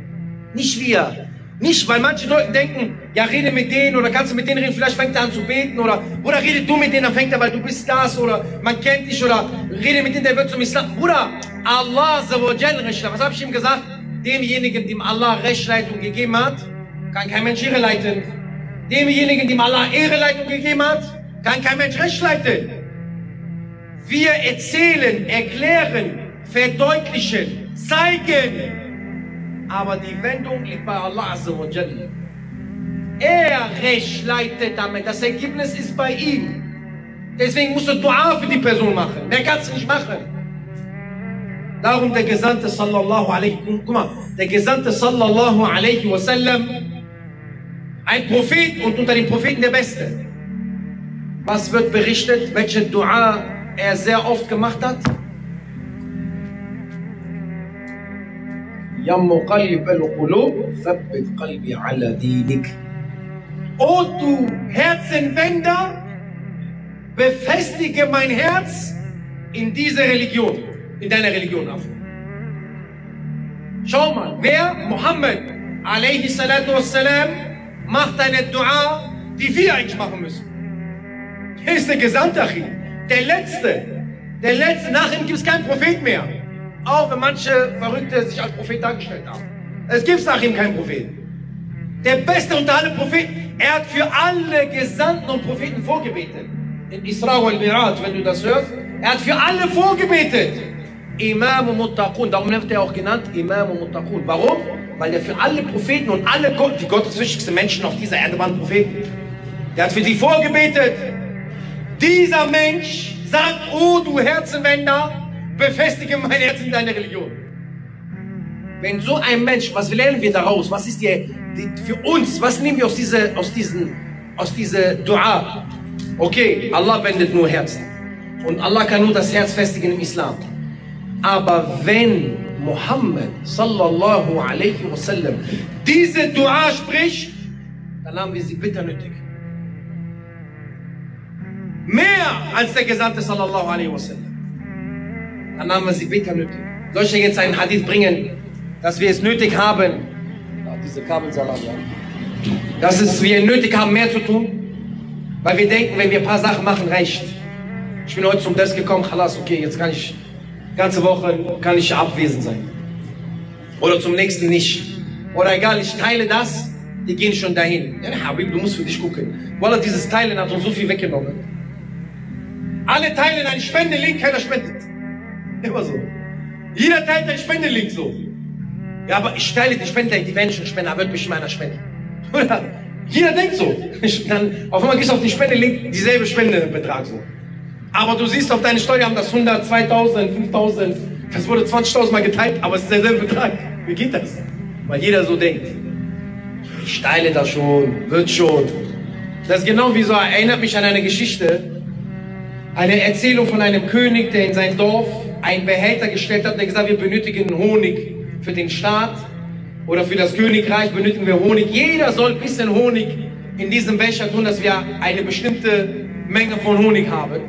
nicht wir. Nicht, weil manche Leute denken, ja, rede mit denen oder kannst du mit denen reden, vielleicht fängt er an zu beten oder, oder rede du mit denen, dann fängt er, weil du bist das oder man kennt dich oder rede mit denen, der wird zum Islam. Bruder, Allah was habe ich ihm gesagt? Demjenigen, dem Allah Rechtsleitung gegeben hat, kann kein Mensch Ehre leiten. Demjenigen, dem Allah Ehreleitung gegeben hat, kann kein Mensch Recht. Wir erzählen, erklären, verdeutlichen, zeigen. Aber die Wendung liegt bei Allah Azza wa Jalla. Er recht leitet damit. Das Ergebnis ist bei ihm. Deswegen musst du Dua für die Person machen. Mehr kannst du nicht machen. Darum der Gesandte sallallahu alaihi, guck der Gesandte sallallahu alaihi wasallam, ein Prophet und unter den Propheten der Beste. Was wird berichtet? Welche Dua er sehr oft gemacht hat? يا مقلب القلوب ثبت قلبي على دينك O du Herzenwender, befestige mein Herz in dieser Religion, in deiner Religion auf. Schau mal, wer Muhammad alaihi salatu wassalam macht eine Dua, die wir eigentlich machen müssen. Er ist der Gesandte, der Letzte. Der Letzte, nach ihm gibt es keinen Prophet mehr. Auch wenn manche Verrückte sich als Prophet dargestellt haben. Es gibt nach ihm keinen Propheten. Der Beste unter allen Propheten. Er hat für alle Gesandten und Propheten vorgebetet. In Isra wal Miraj, wenn du das hörst. Er hat für alle vorgebetet. Imam Muttaqun. Darum wird er auch genannt Imam Muttaqun. Warum? Weil er für alle Propheten und alle die gotteswichtigsten Menschen auf dieser Erde waren Propheten. Der hat für sie vorgebetet. Dieser Mensch sagt, oh du Herzenwender, befestige mein Herz in deine Religion. Wenn so ein Mensch, was lernen wir daraus? Was ist die, die für uns, was nehmen wir aus dieser, aus diesen, aus dieser Dua? Okay, Allah wendet nur Herzen. Und Allah kann nur das Herz festigen im Islam. Aber wenn Muhammad sallallahu alaihi wasallam diese Dua spricht, dann haben wir sie bitter nötig. Mehr als der Gesandte sallallahu alaihi wasallam. Dann haben wir sie bitter nötig. Soll ich dir jetzt einen Hadith bringen, dass wir es nötig haben, ja, diese Kabelsalat, ja. dass es wir nötig haben, mehr zu tun? Weil wir denken, wenn wir ein paar Sachen machen, reicht. Ich bin heute zum Desk gekommen, halas, okay, jetzt kann ich, ganze Woche kann ich abwesend sein. Oder zum nächsten nicht. Oder egal, ich teile das, die gehen schon dahin. Ja, Habib, du musst für dich gucken. Wallah, dieses Teilen hat uns so viel weggenommen. Alle teilen einen Spendelink, keiner spendet. Immer so. Jeder teilt einen Spendelink so. Ja, aber ich teile die Spende, die werden schon spenden, aber wird mich meiner spenden. Oder? Jeder denkt so. Dann auf einmal gehst du auf die Spendelink, dieselbe Spendebetrag so. Aber du siehst auf deine Steuer haben das 100, 2000, 5000, das wurde 20.000 Mal geteilt, aber es ist derselbe Betrag. Wie geht das? Weil jeder so denkt. Ich teile das schon, wird schon. Das ist genau wie so, erinnert mich an eine Geschichte. Eine Erzählung von einem König, der in sein Dorf einen Behälter gestellt hat, der gesagt, wir benötigen Honig für den Staat oder für das Königreich benötigen wir Honig. Jeder soll ein bisschen Honig in diesem Becher tun, dass wir eine bestimmte Menge von Honig haben.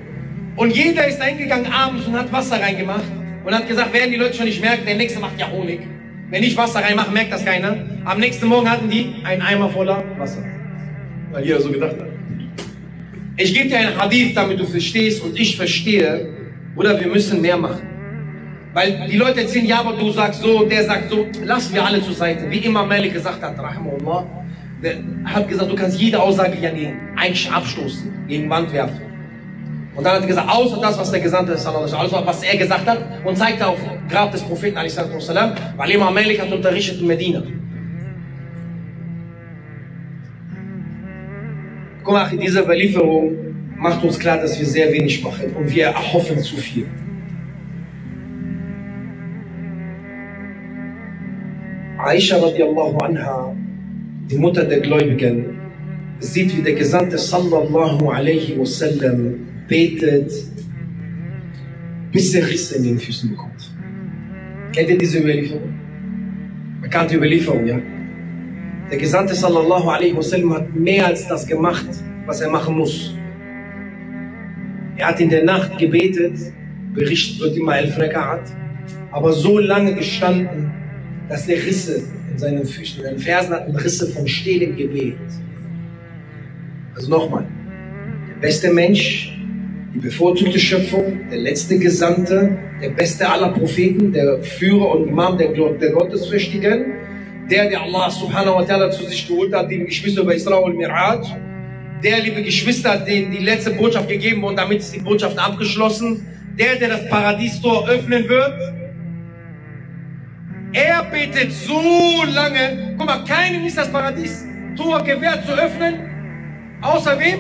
Und jeder ist eingegangen abends und hat Wasser reingemacht und hat gesagt, werden die Leute schon nicht merken, der nächste macht ja Honig. Wenn ich Wasser reinmache, merkt das keiner. Am nächsten Morgen hatten die einen Eimer voller Wasser. Weil jeder so gedacht hat. Ich gebe dir einen Hadith, damit du verstehst und ich verstehe. Oder wir müssen mehr machen. Weil die Leute erzählen, ja, aber du sagst so, der sagt so. lass wir alle zur Seite. Wie immer Malik gesagt hat, Rahimullah, der hat gesagt, du kannst jede Aussage ja gegen, eigentlich abstoßen, gegen Wand werfen. Und dann hat er gesagt, außer das, was der Gesandte des also was er gesagt hat, und zeigte auf Grab des Propheten, weil Imam Malik hat unterrichtet in Medina. Guck mal, diese Überlieferung macht uns klar, dass wir sehr wenig machen und wir erhoffen zu viel. Aisha radiallahu anha, die Mutter der Gläubigen, sieht, wie der Gesandte sallallahu alaihi wasallam betet, bis er Risse in den Füßen bekommt. Kennt ihr diese Überlieferung? Bekannte Überlieferung, ja? Der Gesandte sallallahu alaihi wasallam hat mehr als das gemacht, was er machen muss. Er hat in der Nacht gebetet, berichtet wird immer elf Rekat, aber so lange gestanden, dass er Risse in seinen Füßen, in seinen Fersen hatten Risse vom stehlem Gebet. Also nochmal, der beste Mensch die bevorzugte Schöpfung, der letzte Gesandte, der beste aller Propheten, der Führer und Imam der, der Gottesfürchtigen, der, der Allah subhanahu wa ta'ala zu sich geholt hat, die Geschwister bei Isra und Miraj, der, liebe Geschwister, denen die letzte Botschaft gegeben wurde, damit ist die Botschaft abgeschlossen, der, der das Paradiestor öffnen wird, er betet so lange, guck mal, keinem ist das Paradiestor gewährt zu öffnen, außer wem?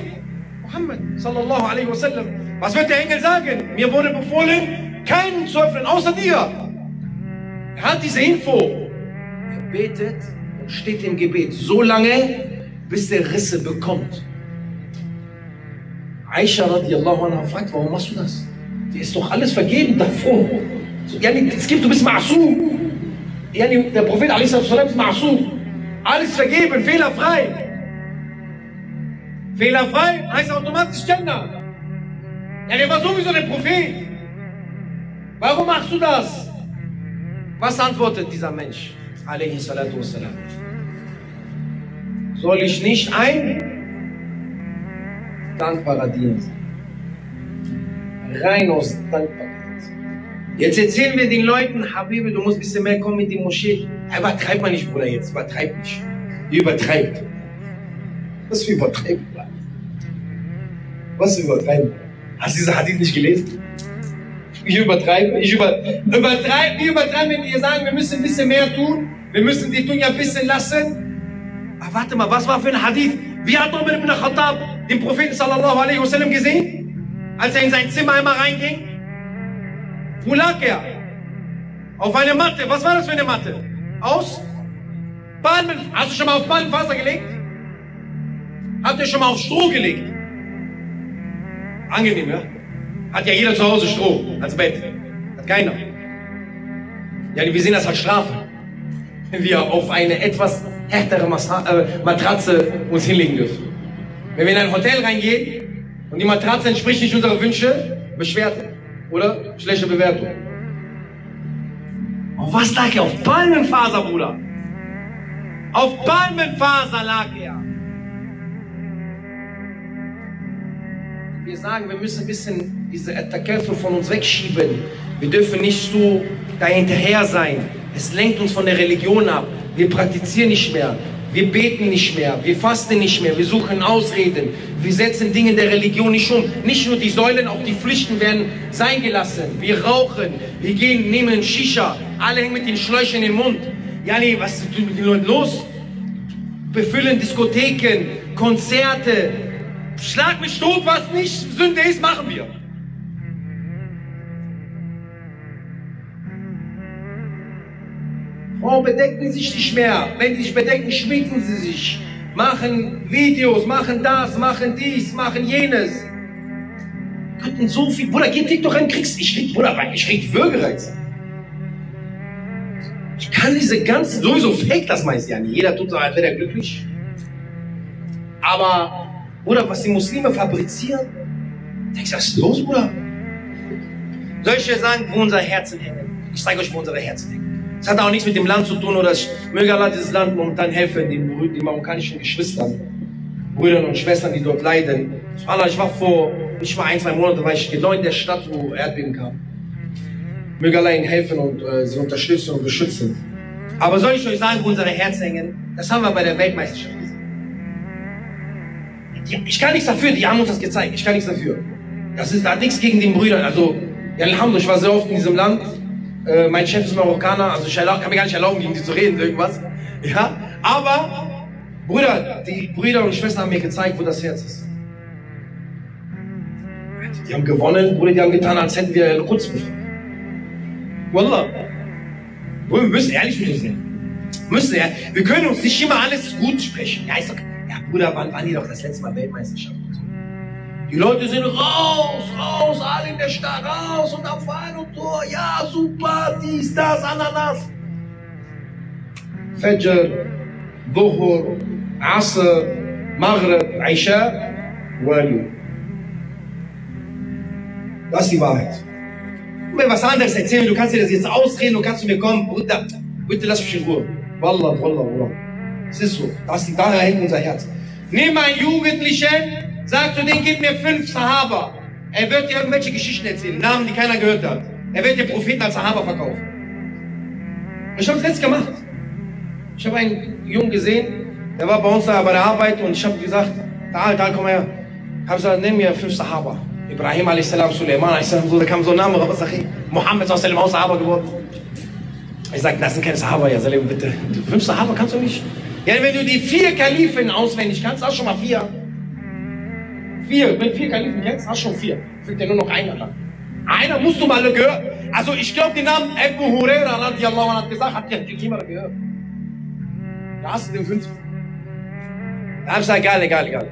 Muhammad sallallahu alaihi wasallam. Was wird der Engel sagen? Mir wurde befohlen, keinen zu öffnen, außer dir. Er hat diese Info. Betet und steht im Gebet so lange, bis er Risse bekommt. Aisha radiallahu anha fragt, warum machst du das? Dir ist doch alles vergeben davor. So, yani, es gibt, du bist Ma'asum. Yani, der Prophet ist Ma'asum. Alles vergeben, fehlerfrei. Fehlerfrei heißt automatisch Gender. Ja, der war sowieso der Prophet. Warum machst du das? Was antwortet dieser Mensch? Soll ich nicht ein dankbarer Diener sein? Rein aus Dankbarkeit. Jetzt erzählen wir den Leuten, Habibi, du musst ein bisschen mehr kommen in die Moschee. Übertreib mal nicht, Bruder, jetzt. Übertreib nicht. Übertreibt. Was für übertreiben? Was für übertreiben? Hast du diese Hadith nicht gelesen? Ich übertreibe, ich über, übertreibe, wir übertreiben, wenn wir sagen, wir müssen ein bisschen mehr tun, wir müssen die Dunya bisschen lassen. Aber warte mal, was war für ein Hadith? Wie hat Umar ibn Khattab den Propheten sallallahu alaihi wasallam gesehen? Als er in sein Zimmer einmal reinging? Wo lag er? Auf einer Matte. Was war das für eine Matte? Aus Palmen. Hast du schon mal auf Palmenfaser gelegt? Habt ihr schon mal auf Stroh gelegt? Angenehm, ja? Hat ja jeder zu Hause Stroh als Bett. Hat keiner. Ja, wir sehen das als Strafe. Wenn wir auf eine etwas härtere äh, Matratze uns hinlegen dürfen. Wenn wir in ein Hotel reingehen Und die Matratze entspricht nicht unseren Wünsche, Beschwerde oder schlechte Bewertung. Auf was lag er? Auf Palmenfaser, Bruder. Auf Palmenfaser lag er. Wir sagen, wir müssen ein bisschen diese Attacke von uns wegschieben. Wir dürfen nicht so dahinterher sein. Es lenkt uns von der Religion ab. Wir praktizieren nicht mehr. Wir beten nicht mehr, wir fasten nicht mehr, wir suchen Ausreden, wir setzen Dinge der Religion nicht um. Nicht nur die Säulen, auch die Pflichten werden sein gelassen. Wir rauchen, wir gehen, nehmen Shisha, alle hängen mit den Schläuchen im Mund. Ja, nee, was ist mit den Leuten los? Befüllen Diskotheken, Konzerte. Schlag mich tot, was nicht Sünde ist, machen wir. Frauen bedecken sich nicht mehr. Wenn die sich bedecken, schminken sie sich. Machen Videos, machen das, machen dies, machen jenes. Könnten so viel. Bruder, geh TikTok an, kriegst. Ich krieg, Bruder, ich krieg Würgereiz. Ich kann diese ganzen, sowieso fake das meist ja nicht. Jeder tut so, als wäre er glücklich. Aber, Bruder, was die Muslime fabrizieren, denkst du, was ist los, Bruder? Soll ich dir sagen, wo unser Herzen hängen? Ich zeige euch, wo unsere Herzen hängen. Es hat auch nichts mit dem Land zu tun oder ich möge Allah dieses Land momentan helfen, den, den marokkanischen Geschwistern, Brüdern und Schwestern, die dort leiden. Allah, ich war vor nicht mal ein, zwei Monaten, war ich genau in der Stadt, wo Erdbeben kam. Möge Allah ihnen helfen und äh, sie unterstützen und beschützen. Aber soll ich euch sagen, wo unsere Herzen hängen? Das haben wir bei der Weltmeisterschaft gesehen. Ich kann nichts dafür, die haben uns das gezeigt. Ich kann nichts dafür. Das ist da nichts gegen den Brüdern. Also, ja, Alhamdulillah, ich war sehr oft in diesem Land. Äh, mein Chef ist Marokkaner, also ich kann mir gar nicht erlauben, gegen die zu reden, irgendwas. Ja, aber, Brüder, die Brüder und Schwestern haben mir gezeigt, wo das Herz ist. Die haben gewonnen, Bruder, die haben getan, als hätten wir Quds befreit. Wallah. Bruder, wir müssen ehrlich mit uns sein. Müssen, ja. Wir können uns nicht immer alles gut sprechen. Ja, ich sag, ja, Bruder, wann waren die doch das letzte Mal Weltmeisterschaft? Die Leute sind raus, raus, alle in der Stadt, raus und auf und Tor. Ja, super, dies, das, Ananas. Fajr, Dhuhr, Asr, Maghrib, Aisha, Wali. Das ist die Wahrheit. Du mir was anderes erzählen, du kannst dir das jetzt ausreden, du kannst zu mir kommen, Bruder, bitte lass mich in Ruhe. Wallah, wallah, wallah. Es ist so, das ist, daher hängt unser Herz. Nimm einen Jugendlichen, Sag zu denen, gib mir fünf Sahaba. Er wird dir irgendwelche Geschichten erzählen, Namen, die keiner gehört hat. Er wird dir Propheten als Sahaba verkaufen. Ich habe es jetzt gemacht. Ich habe einen Jungen gesehen, der war bei uns da bei der Arbeit und ich habe gesagt, da, da, komm her. Ich habe gesagt, nimm mir fünf Sahaba. Ibrahim a.s., Suleiman a.s., so, da kam so ein Name raus, sag ich, Mohammed aus dem Sahaba geworden. Ich sage, das sind keine Sahaba, ja, Salim, bitte. Fünf Sahaba kannst du nicht? Ja, wenn du die vier Kalifen auswendig kannst, hast du schon mal vier. Vier, wenn vier Kalifen kennst, hast schon vier. Fehlt dir nur noch einer dann. Einer musst du mal gehört. Also ich glaube, den Namen Abu Huraira radiallahu anhu hat gesagt, hat ja jemand gehört. Da hast du den fünften. Da hab ich gesagt, egal, egal, egal.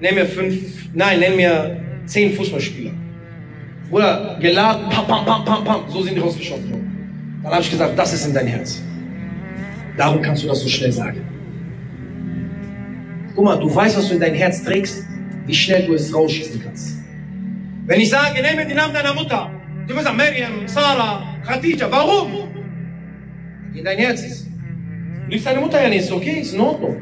Nenn mir fünf, nein, nenn mir zehn Fußballspieler. Oder geladen, pam, pam, pam, pam, pam. So sind die rausgeschossen worden. Dann habe ich gesagt, das ist in dein Herz. Darum kannst du das so schnell sagen. Guck mal, du weißt, was du in dein Herz trägst wie schnell du es rausschießen kannst. Wenn ich sage, nehme den Namen deiner Mutter, du wirst sagen, Miriam, Sarah, Khadija, warum? In dein Herz ist. Du liebst deine Mutter ja nicht, okay, ist in Ordnung.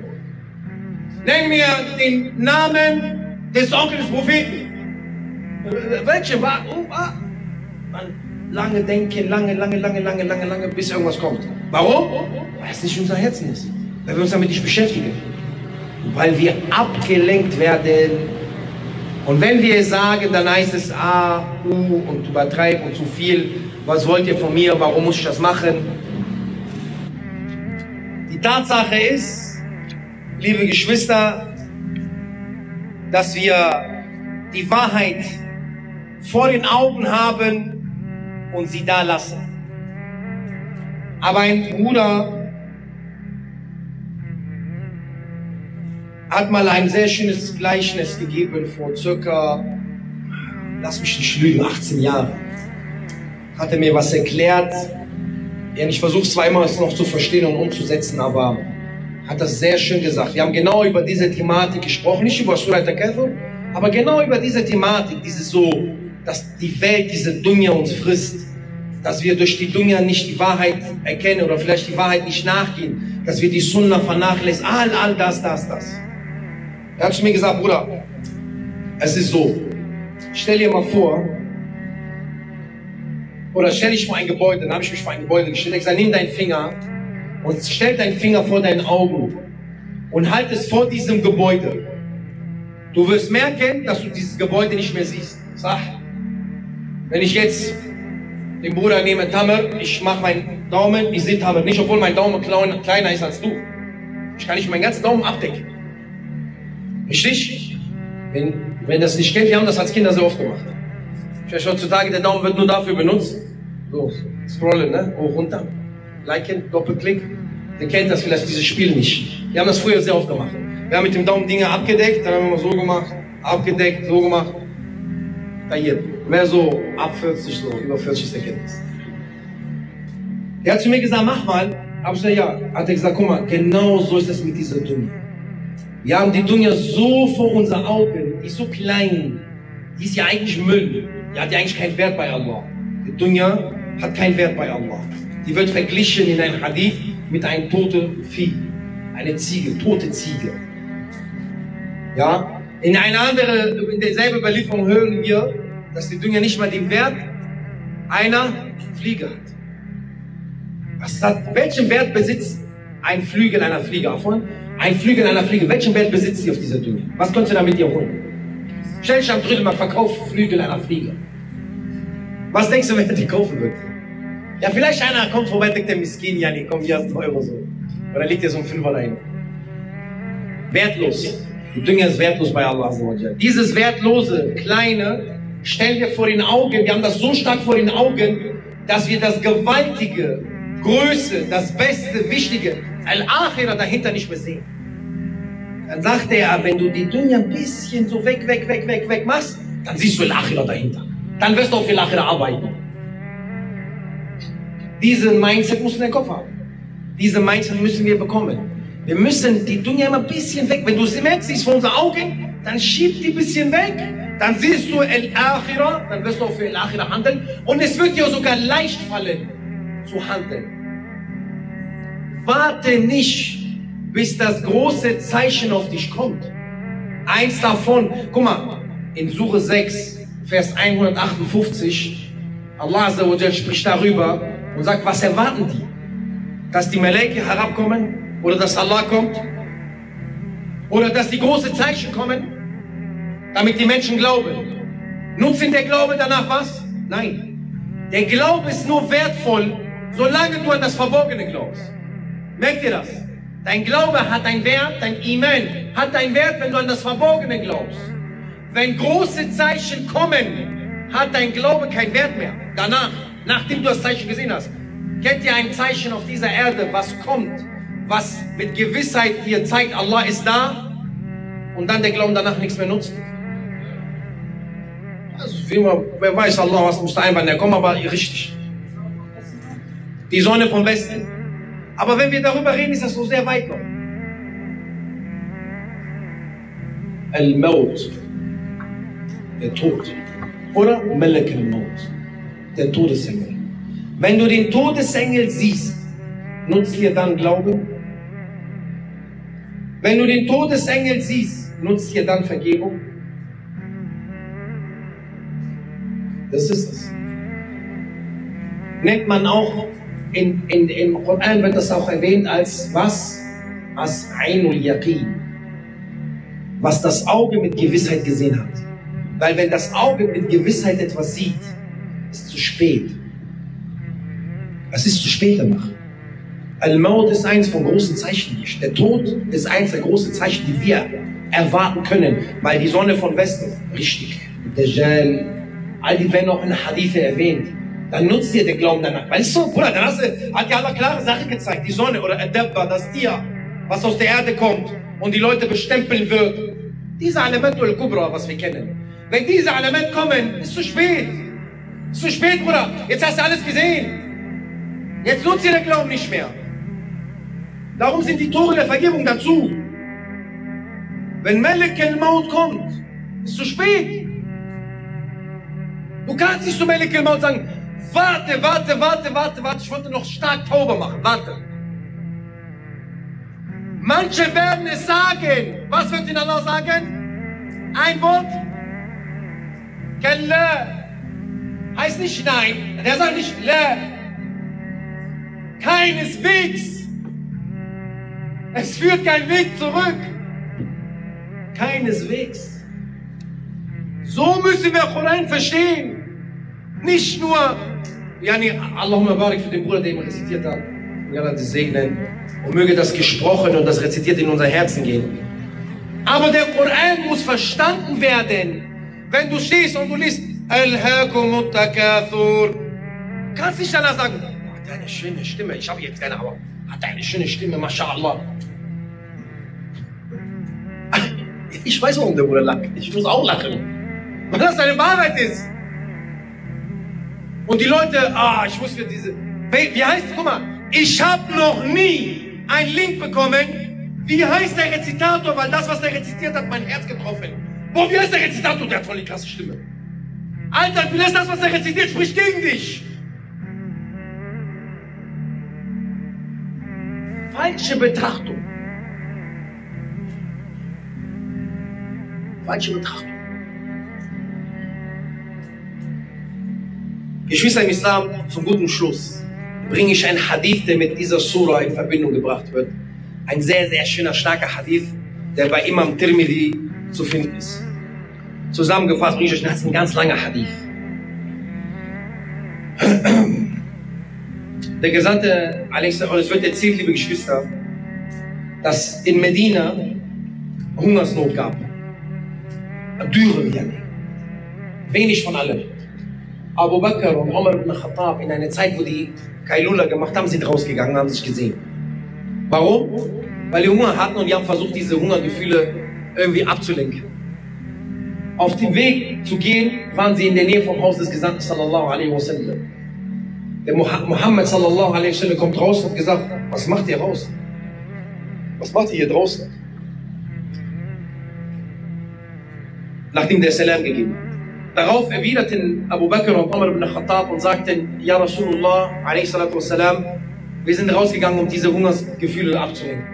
Nenn mir den Namen des Onkels des Propheten. Welche war? Oh, ah. Lange denken, lange, lange, lange, lange, lange, lange, bis irgendwas kommt. Warum? Weil es nicht unser Herzen ist. Weil wir uns damit nicht beschäftigen. Weil wir abgelenkt werden und wenn wir sagen, dann heißt es A, U und übertreiben und zu viel. Was wollt ihr von mir? Warum muss ich das machen? Die Tatsache ist, liebe Geschwister, dass wir die Wahrheit vor den Augen haben und sie da lassen. Aber ein Bruder hat mal ein sehr schönes Gleichnis gegeben vor circa, lass mich nicht lügen, 18 Jahren. Hat er mir was erklärt. Ja, ich versuche es noch zu verstehen und umzusetzen, aber hat das sehr schön gesagt. Wir haben genau über diese Thematik gesprochen, nicht über Surah Al-Kahf, Aber genau über diese Thematik, dieses so, dass die Welt diese Dunja uns frisst, dass wir durch die Dunja nicht die Wahrheit erkennen oder vielleicht die Wahrheit nicht nachgehen, dass wir die Sunna vernachlässigen, all, all das, das, das. Er hat zu mir gesagt, Bruder, es ist so, stell dir mal vor, oder stell dich vor ein Gebäude, dann habe ich mich vor ein Gebäude gestellt, ich sage, nimm deinen Finger und stell deinen Finger vor deinen Augen und halt es vor diesem Gebäude. Du wirst merken, dass du dieses Gebäude nicht mehr siehst. Sag, wenn ich jetzt den Bruder nehme, Tamer, ich mache meinen Daumen, ich sehe Tamer nicht, obwohl mein Daumen kleiner ist als du. Ich kann nicht meinen ganzen Daumen abdecken. Richtig? Wenn, wenn das nicht kennt, wir haben das als Kinder sehr oft gemacht. Vielleicht heutzutage, der Daumen wird nur dafür benutzt. So, scrollen, ne? Hoch, runter. Liken, Doppelklick. Der kennt das vielleicht, dieses Spiel nicht. Wir haben das früher sehr oft gemacht. Wir haben mit dem Daumen Dinge abgedeckt, dann haben wir so gemacht, abgedeckt, so gemacht. Da hier. Wer so ab 40, so über 40 ist der Kenntnis. Er hat zu mir gesagt, mach mal. Hab ich gesagt, ja. Hat er gesagt, guck mal, genau so ist es mit dieser Dunja. Wir haben die Dunja so vor unseren Augen, die ist so klein, die ist ja eigentlich Müll. Die hat ja eigentlich keinen Wert bei Allah. Die Dunja hat keinen Wert bei Allah. Die wird verglichen in einem Hadith mit einem toten Vieh. Eine Ziege, tote Ziege. Ja? In einer anderen, in derselben Überlieferung hören wir, dass die Dunja nicht mal den Wert einer Fliege hat. Was hat, welchen Wert besitzt ein Flügel einer Fliege? Davon? Ein Flügel einer Fliege, welchen Wert besitzt sie auf dieser Dunja? Was könntest du damit dir holen? Stell dich am Trödelmarkt, verkauf Flügel einer Fliege. Was denkst du, wer die kaufen wird? Ja, vielleicht einer kommt vorbei, denkt der Miskin, nee, komm, hier hast du einen Euro so. Oder liegt dir so ein Fünfer dahin. Wertlos. Die Dünger ist wertlos bei Allah. Dieses wertlose, kleine, stellen wir vor den Augen, wir haben das so stark vor den Augen, dass wir das Gewaltige, Größe, das Beste, Wichtige, Al-Akhira dahinter nicht mehr sehen. Dann sagt er, wenn du die Dunya ein bisschen so weg, weg, weg, weg, weg machst, dann siehst du Al-Akhira dahinter. Dann wirst du auf Al-Akhira arbeiten. Diesen Mindset musst du in den Kopf haben. Diese Mindset müssen wir bekommen. Wir müssen die Dunya immer ein bisschen weg. Wenn du sie merkst, sie ist vor unseren Augen, dann schieb die ein bisschen weg. Dann siehst du Al-Akhira, dann wirst du auch für Al-Akhira handeln. Und es wird dir sogar leicht fallen, zu handeln. Warte nicht, bis das große Zeichen auf dich kommt. Eins davon, guck mal, in Suche 6, Vers 158, Allah spricht darüber und sagt, was erwarten die? Dass die Meleke herabkommen oder dass Allah kommt? Oder dass die großen Zeichen kommen, damit die Menschen glauben? Nutzen der Glaube danach was? Nein. Der Glaube ist nur wertvoll, solange du an das Verborgene glaubst. Merkt ihr das? Dein Glaube hat einen Wert, dein Iman hat einen Wert, wenn du an das Verborgene glaubst. Wenn große Zeichen kommen, hat dein Glaube keinen Wert mehr. Danach, nachdem du das Zeichen gesehen hast, kennt ihr ein Zeichen auf dieser Erde, was kommt, was mit Gewissheit dir zeigt, Allah ist da und dann der Glauben danach nichts mehr nutzt? Also, wie man, wer weiß, Allah was muss da einbauen, der kommt aber richtig. Die Sonne vom Westen. Aber wenn wir darüber reden, ist das so sehr weit noch. Al-Maut, der Tod. Oder Malak al-Maut, der Todesengel. Wenn du den Todesengel siehst, nutzt dir dann Glauben? Wenn du den Todesengel siehst, nutzt dir dann Vergebung? Das ist es. Nennt man auch in, in, Im Koran wird das auch erwähnt als was? Als Ainul Yaqin. Was das Auge mit Gewissheit gesehen hat. Weil wenn das Auge mit Gewissheit etwas sieht, ist es zu spät. Es ist zu spät danach. Al-Maut ist eins von großen Zeichen. Der Tod ist eins der großen Zeichen, die wir erwarten können, weil die Sonne von Westen, richtig, Dajjal, all die werden auch in Hadithe erwähnt, dann nutzt dir den Glauben danach. Weißt du, Bruder, dann hast du, hat dir Allah klare Sache gezeigt. Die Sonne oder Adabba, das Tier, was aus der Erde kommt und die Leute bestempeln wird. Diese Elemente al-Kubra, was wir kennen. Wenn diese Elemente kommen, ist zu spät. Ist zu spät, Bruder. Jetzt hast du alles gesehen. Jetzt nutzt ihr den Glauben nicht mehr. Darum sind die Tore der Vergebung dazu. Wenn Malik al-Maut kommt, ist zu spät. Du kannst nicht zu Melike und sagen, warte, warte, warte, warte, warte, ich wollte noch stark Tauber machen, warte. Manche werden es sagen. Was wird ihnen Allah sagen? Ein Wort? Kelle. Heißt nicht nein. Der sagt nicht le. Keineswegs. Es führt kein Weg zurück. Keineswegs. So müssen wir Koran verstehen. Nicht nur, yani, Allahumma barik für den Bruder, der ihn rezitiert hat. Ja, das segnen und möge das gesprochen und das rezitiert in unser Herzen gehen. Aber der Koran muss verstanden werden. Wenn du stehst und du liest Al-Hakum Takathur, kannst nicht danach sagen, hat eine schöne Stimme, ich habe jetzt keine, aber hat eine schöne Stimme, mashallah. Ich weiß, warum der Bruder lacht. Ich muss auch lachen. Weil das eine Wahrheit ist. Und die Leute, ah, ich muss mir diese, wie heißt, guck mal, ich habe noch nie einen Link bekommen, wie heißt der Rezitator, weil das, was der rezitiert hat, mein Herz getroffen. Boah, wie heißt der Rezitator? Der hat voll die krasse Stimme. Alter, wie ist das, was der rezitiert, spricht gegen dich. Falsche Betrachtung. Falsche Betrachtung. Geschwister im Islam, zum guten Schluss bringe ich einen Hadith, der mit dieser Surah in Verbindung gebracht wird. Ein sehr, sehr schöner, starker Hadith, der bei Imam Tirmidhi zu finden ist. Zusammengefasst bringe ich euch das ein ganz langer Hadith. Der Gesandte, Alex, und es wird erzählt, liebe Geschwister, dass in Medina Hungersnot gab. Dürre. Wenig von allem. Abu Bakr und Umar ibn Khattab in einer Zeit, wo die Kailula gemacht haben, sind rausgegangen, haben sich gesehen. Warum? Weil die Hunger hatten und die haben versucht, diese Hungergefühle irgendwie abzulenken. Auf dem Weg zu gehen, waren sie in der Nähe vom Haus des Gesandten sallallahu alaihi wasallam. Der Muhammad sallallahu alaihi wasallam kommt raus und hat gesagt, was macht ihr raus? Was macht ihr hier draußen? Nachdem der Salam gegeben hat. Darauf erwiderten Abu Bakr und Umar ibn Khattab und sagten, Ja Rasulullah, wassalam, wir sind rausgegangen, um diese Hungersgefühle abzulenken.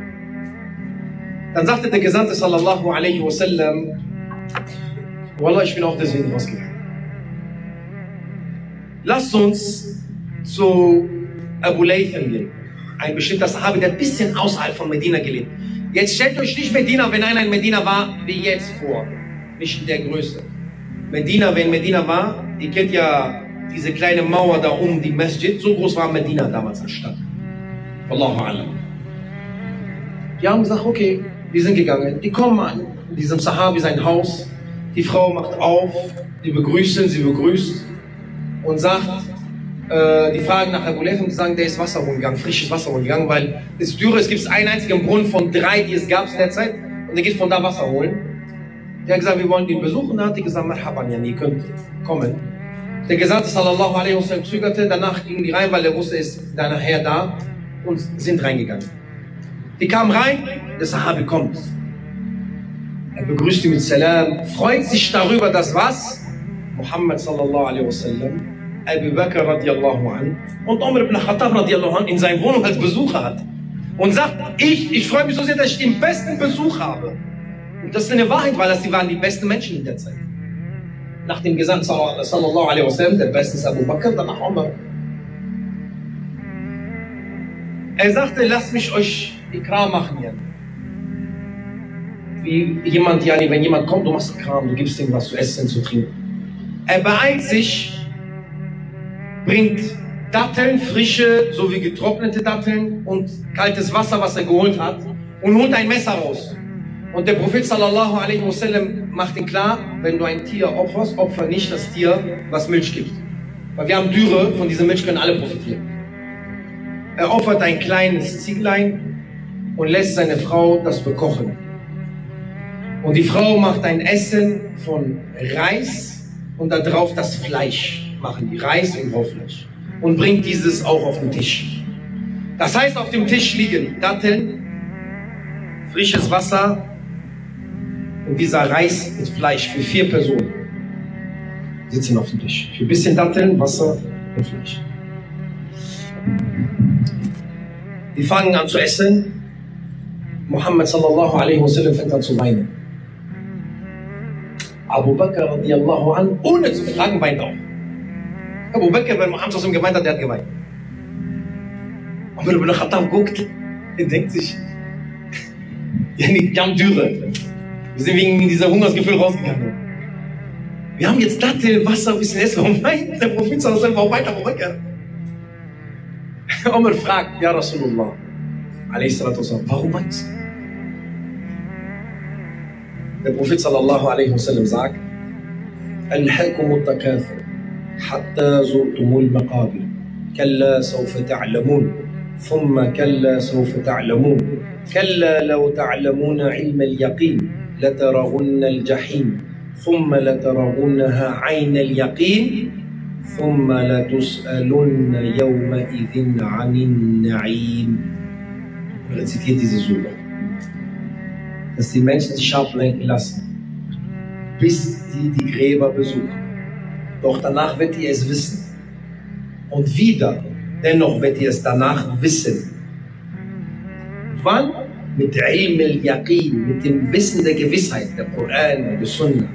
Dann sagte der Gesandte sallallahu alaihi wasallam, Wallah, ich bin auch deswegen rausgegangen. Lasst uns zu Abu Laytham gehen. Ein bestimmter Sahabi, der ein bisschen außerhalb von Medina gelebt. Jetzt stellt euch nicht Medina, wenn einer in Medina war, wie jetzt vor. Nicht in der Größe. Medina, wenn Medina war, ihr kennt ja diese kleine Mauer da um die Masjid, so groß war Medina damals als Stadt. Allahu alam. Die haben gesagt, okay, wir sind gegangen. Die kommen an diesem Sahabi sein Haus. Die Frau macht auf, die begrüßen, sie begrüßt und sagt, äh, die fragen nach Abu Layth und sagen, der ist Wasser rumgegangen, frisches Wasser rumgegangen, weil es dürre, es gibt einen einzigen Brunnen von drei, die es gab in der Zeit und der geht von da Wasser holen. Der hat gesagt, wir wollen ihn besuchen. Da hat die gesagt, Marhaban, ja, ihr könnt kommen. Der Gesandte sallallahu alaihi wasallam zögerte, danach gingen die rein, weil er wusste, er ist da nachher da und sind reingegangen. Die kamen rein, der Sahabi kommt. Er begrüßt sie mit Salam, freut sich darüber, dass was? Muhammad sallallahu alaihi wasallam, Abu Bakr radiallahu an und Umar ibn Khattab radiallahu an in seiner Wohnung als Besucher hat. Und sagt, ich, ich freue mich so sehr, dass ich den besten Besuch habe. Und das ist eine Wahrheit, weil das die waren die besten Menschen in der Zeit. Nach dem Gesandten sallallahu alaihi wasallam, der beste ist Abu Bakr, danach Umar. Er sagte, lasst mich euch Ikram machen hier. Wie jemand, yani, wenn jemand kommt, du machst Ikram, du gibst ihm was zu essen, zu trinken. Er beeilt sich, bringt Datteln, frische sowie getrocknete Datteln und kaltes Wasser, was er geholt hat, und holt ein Messer raus. Und der Prophet sallallahu alaihi wasallam macht ihn klar, wenn du ein Tier opferst, opfer nicht das Tier, was Milch gibt. Weil wir haben Dürre, von dieser Milch können alle profitieren. Er opfert ein kleines Zieglein und lässt seine Frau das bekochen. Und die Frau macht ein Essen von Reis und darauf das Fleisch machen die Reis und Rohfleisch und bringt dieses auch auf den Tisch. Das heißt, auf dem Tisch liegen Datteln, frisches Wasser, und dieser Reis mit Fleisch für vier Personen sitzen auf dem Tisch. Für ein bisschen Datteln, Wasser und Fleisch. Die fangen an zu essen. Muhammad sallallahu alaihi wasallam fängt an zu weinen. Abu Bakr radiallahu an, ohne zu fragen, weint auch. Abu Bakr, wenn Muhammad sallallahu gemeint hat, der hat geweint. Und wenn Ibn Khattab guckt, er denkt sich, ja, die haben Dürre. Wir sind wegen dieser Hungersgefühl rausgegangen. Wir haben jetzt Dattel, Wasser, ein bisschen Essen. Warum weint der Prophet sallallahu warum Abu Bakr? Umar fragt, ja Rasulullah, warum weinst du? Der Prophet sallallahu alaihi wasallam sagt, ألهاكم التكاثر حتى زرتم المقابر كلا سوف تعلمون ثم كلا سوف تعلمون كلا لو تعلمون علم اليقين لترغن الجحيم ثم لترغنها عين اليقين ثم لتسألن يومئذ عن النعيم. Er zitiert diese Sura. dass die Menschen sich ablenken lassen, bis sie die Gräber besuchen. Doch danach wird ihr es wissen. Und wieder, dennoch wird ihr es danach wissen. Wann? Mit Ilm al-Yaqin, mit dem Wissen der Gewissheit, der Koran und der Sunnah.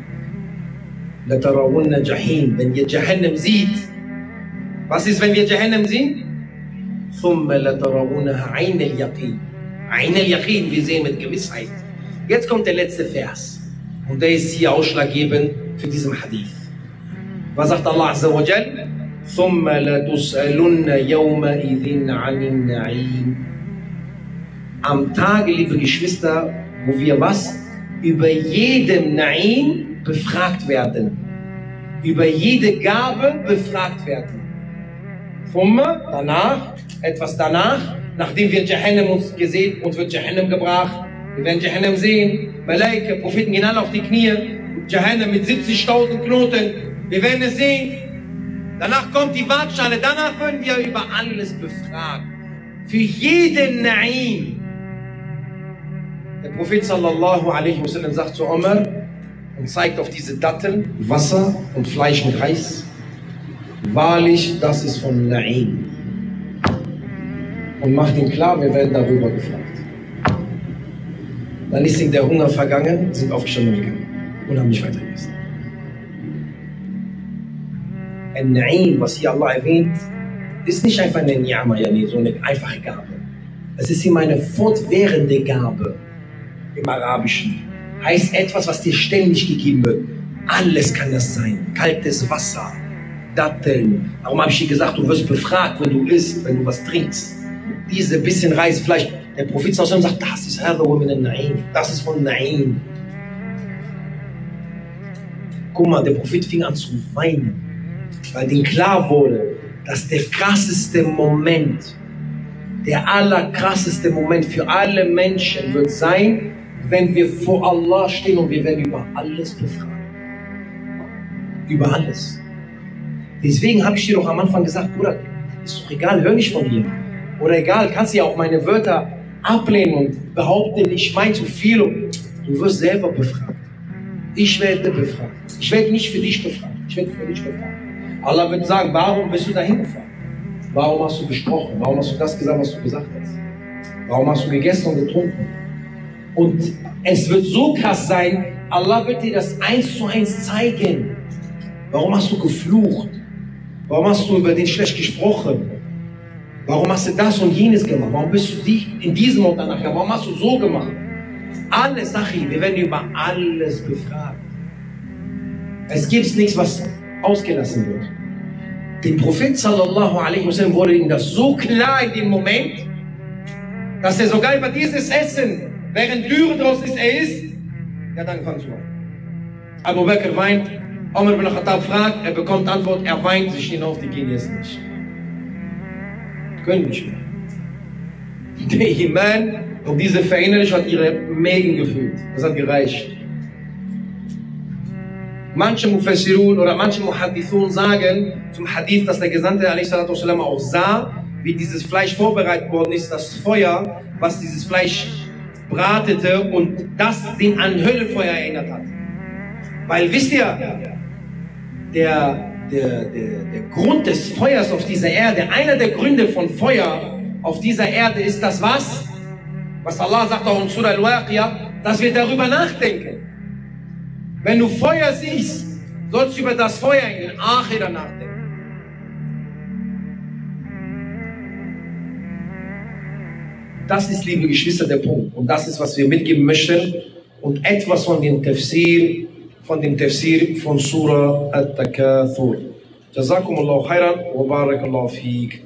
لترون Jahim, wenn ihr Jahannam sieht. Was ist, wenn wir Jahannam sehen? ثم لترونها عين اليقين. عين اليقين, wir sehen mit Gewissheit. Jetzt kommt der letzte Vers. Und der ist hier ausschlaggebend für diesen Hadith. Was sagt Allah Azza wa Jal? ثم لتسألن يومئذ عن النعيم Am Tage, liebe Geschwister, wo wir was? Über jedem Naim befragt werden. Über jede Gabe befragt werden. Thumma, danach, etwas danach, nachdem wir Jahannam uns gesehen, uns wird Jahannam gebracht, wir werden Jahannam sehen. Malaika, Propheten gehen alle auf die Knie. Jahannam mit 70.000 Knoten. Wir werden es sehen. Danach kommt die Waagschale. Danach werden wir über alles befragt. Für jeden Naim. Der Prophet sallallahu alaihi wasallam sagt zu Omar und zeigt auf diese Datteln Wasser und Fleisch mit Reis. Wahrlich, das ist von Naim. Und macht ihm klar, wir werden darüber gefragt. Dann ist ihnen der Hunger vergangen, sind aufgestanden und gegangen und haben nicht weiter. Ein Na'im, was hier Allah erwähnt, ist nicht einfach eine Ni'ama, so eine einfache Gabe. Es ist ihm eine fortwährende Gabe im Arabischen. Heißt etwas, was dir ständig gegeben wird. Alles kann das sein. Kaltes Wasser, Datteln. Darum habe ich dir gesagt, du wirst befragt, wenn du isst, wenn du was trinkst. Diese bisschen Reis, vielleicht der Prophet sagt, das ist Naim, das ist von Naim. Guck mal, der Prophet fing an zu weinen, weil ihm klar wurde, dass der krasseste Moment, der allerkrasseste Moment für alle Menschen wird sein, wenn wir vor Allah stehen und wir werden über alles befragt. Über alles. Deswegen habe ich dir doch am Anfang gesagt, Bruder, ist doch egal, hör nicht von mir. Oder egal, kannst du ja auch meine Wörter ablehnen und behaupten, ich meine zu viel. Du wirst selber befragt. Ich werde befragt. Ich werde nicht für dich befragt. Ich werde für dich befragt. Allah wird sagen, warum bist du dahin gefahren? Warum hast du gesprochen? Warum hast du das gesagt, was du gesagt hast? Warum hast du gegessen und getrunken? Und es wird so krass sein, Allah wird dir das eins zu eins zeigen. Warum hast du geflucht? Warum hast du über den schlecht gesprochen? Warum hast du das und jenes gemacht? Warum bist du die in diesem und danach? Warum hast du so gemacht? Alles, Sachi, wir werden über alles befragt. Es gibt nichts, was ausgelassen wird. Dem Prophet sallallahu alaihi wasallam wurde ihm das so klar in dem Moment, dass er sogar über dieses Essen, während Dürre draus ist, er isst, er hat angefangen zu weinen. Abu Bakr weint, Omar ibn Khattab fragt, er bekommt Antwort, er weint sich hinauf, die gehen jetzt nicht können nicht mehr. Der Iman und diese Verinnerlichung hat ihre Mägen gefüllt. Das hat gereicht. Manche Mufassirun oder manche Muhaddithun sagen zum Hadith, dass der Gesandte والسلام, auch sah, wie dieses Fleisch vorbereitet worden ist, das Feuer, was dieses Fleisch bratete und das den an Höllefeuer erinnert hat. Weil wisst ihr, der, der, der, der Grund des Feuers auf dieser Erde, einer der Gründe von Feuer auf dieser Erde ist das was? Was Allah sagt auch in Surah Al-Waqiyah, dass wir darüber nachdenken. Wenn du Feuer siehst, sollst du über das Feuer in den Akhira nachdenken. Das ist, liebe Geschwister, der Punkt. Und das ist, was wir mitgeben möchten. Und etwas von dem Tafsir, von dem Tafsir von Surah At-Takathur. جزاكم الله خيرا وبارك الله فيك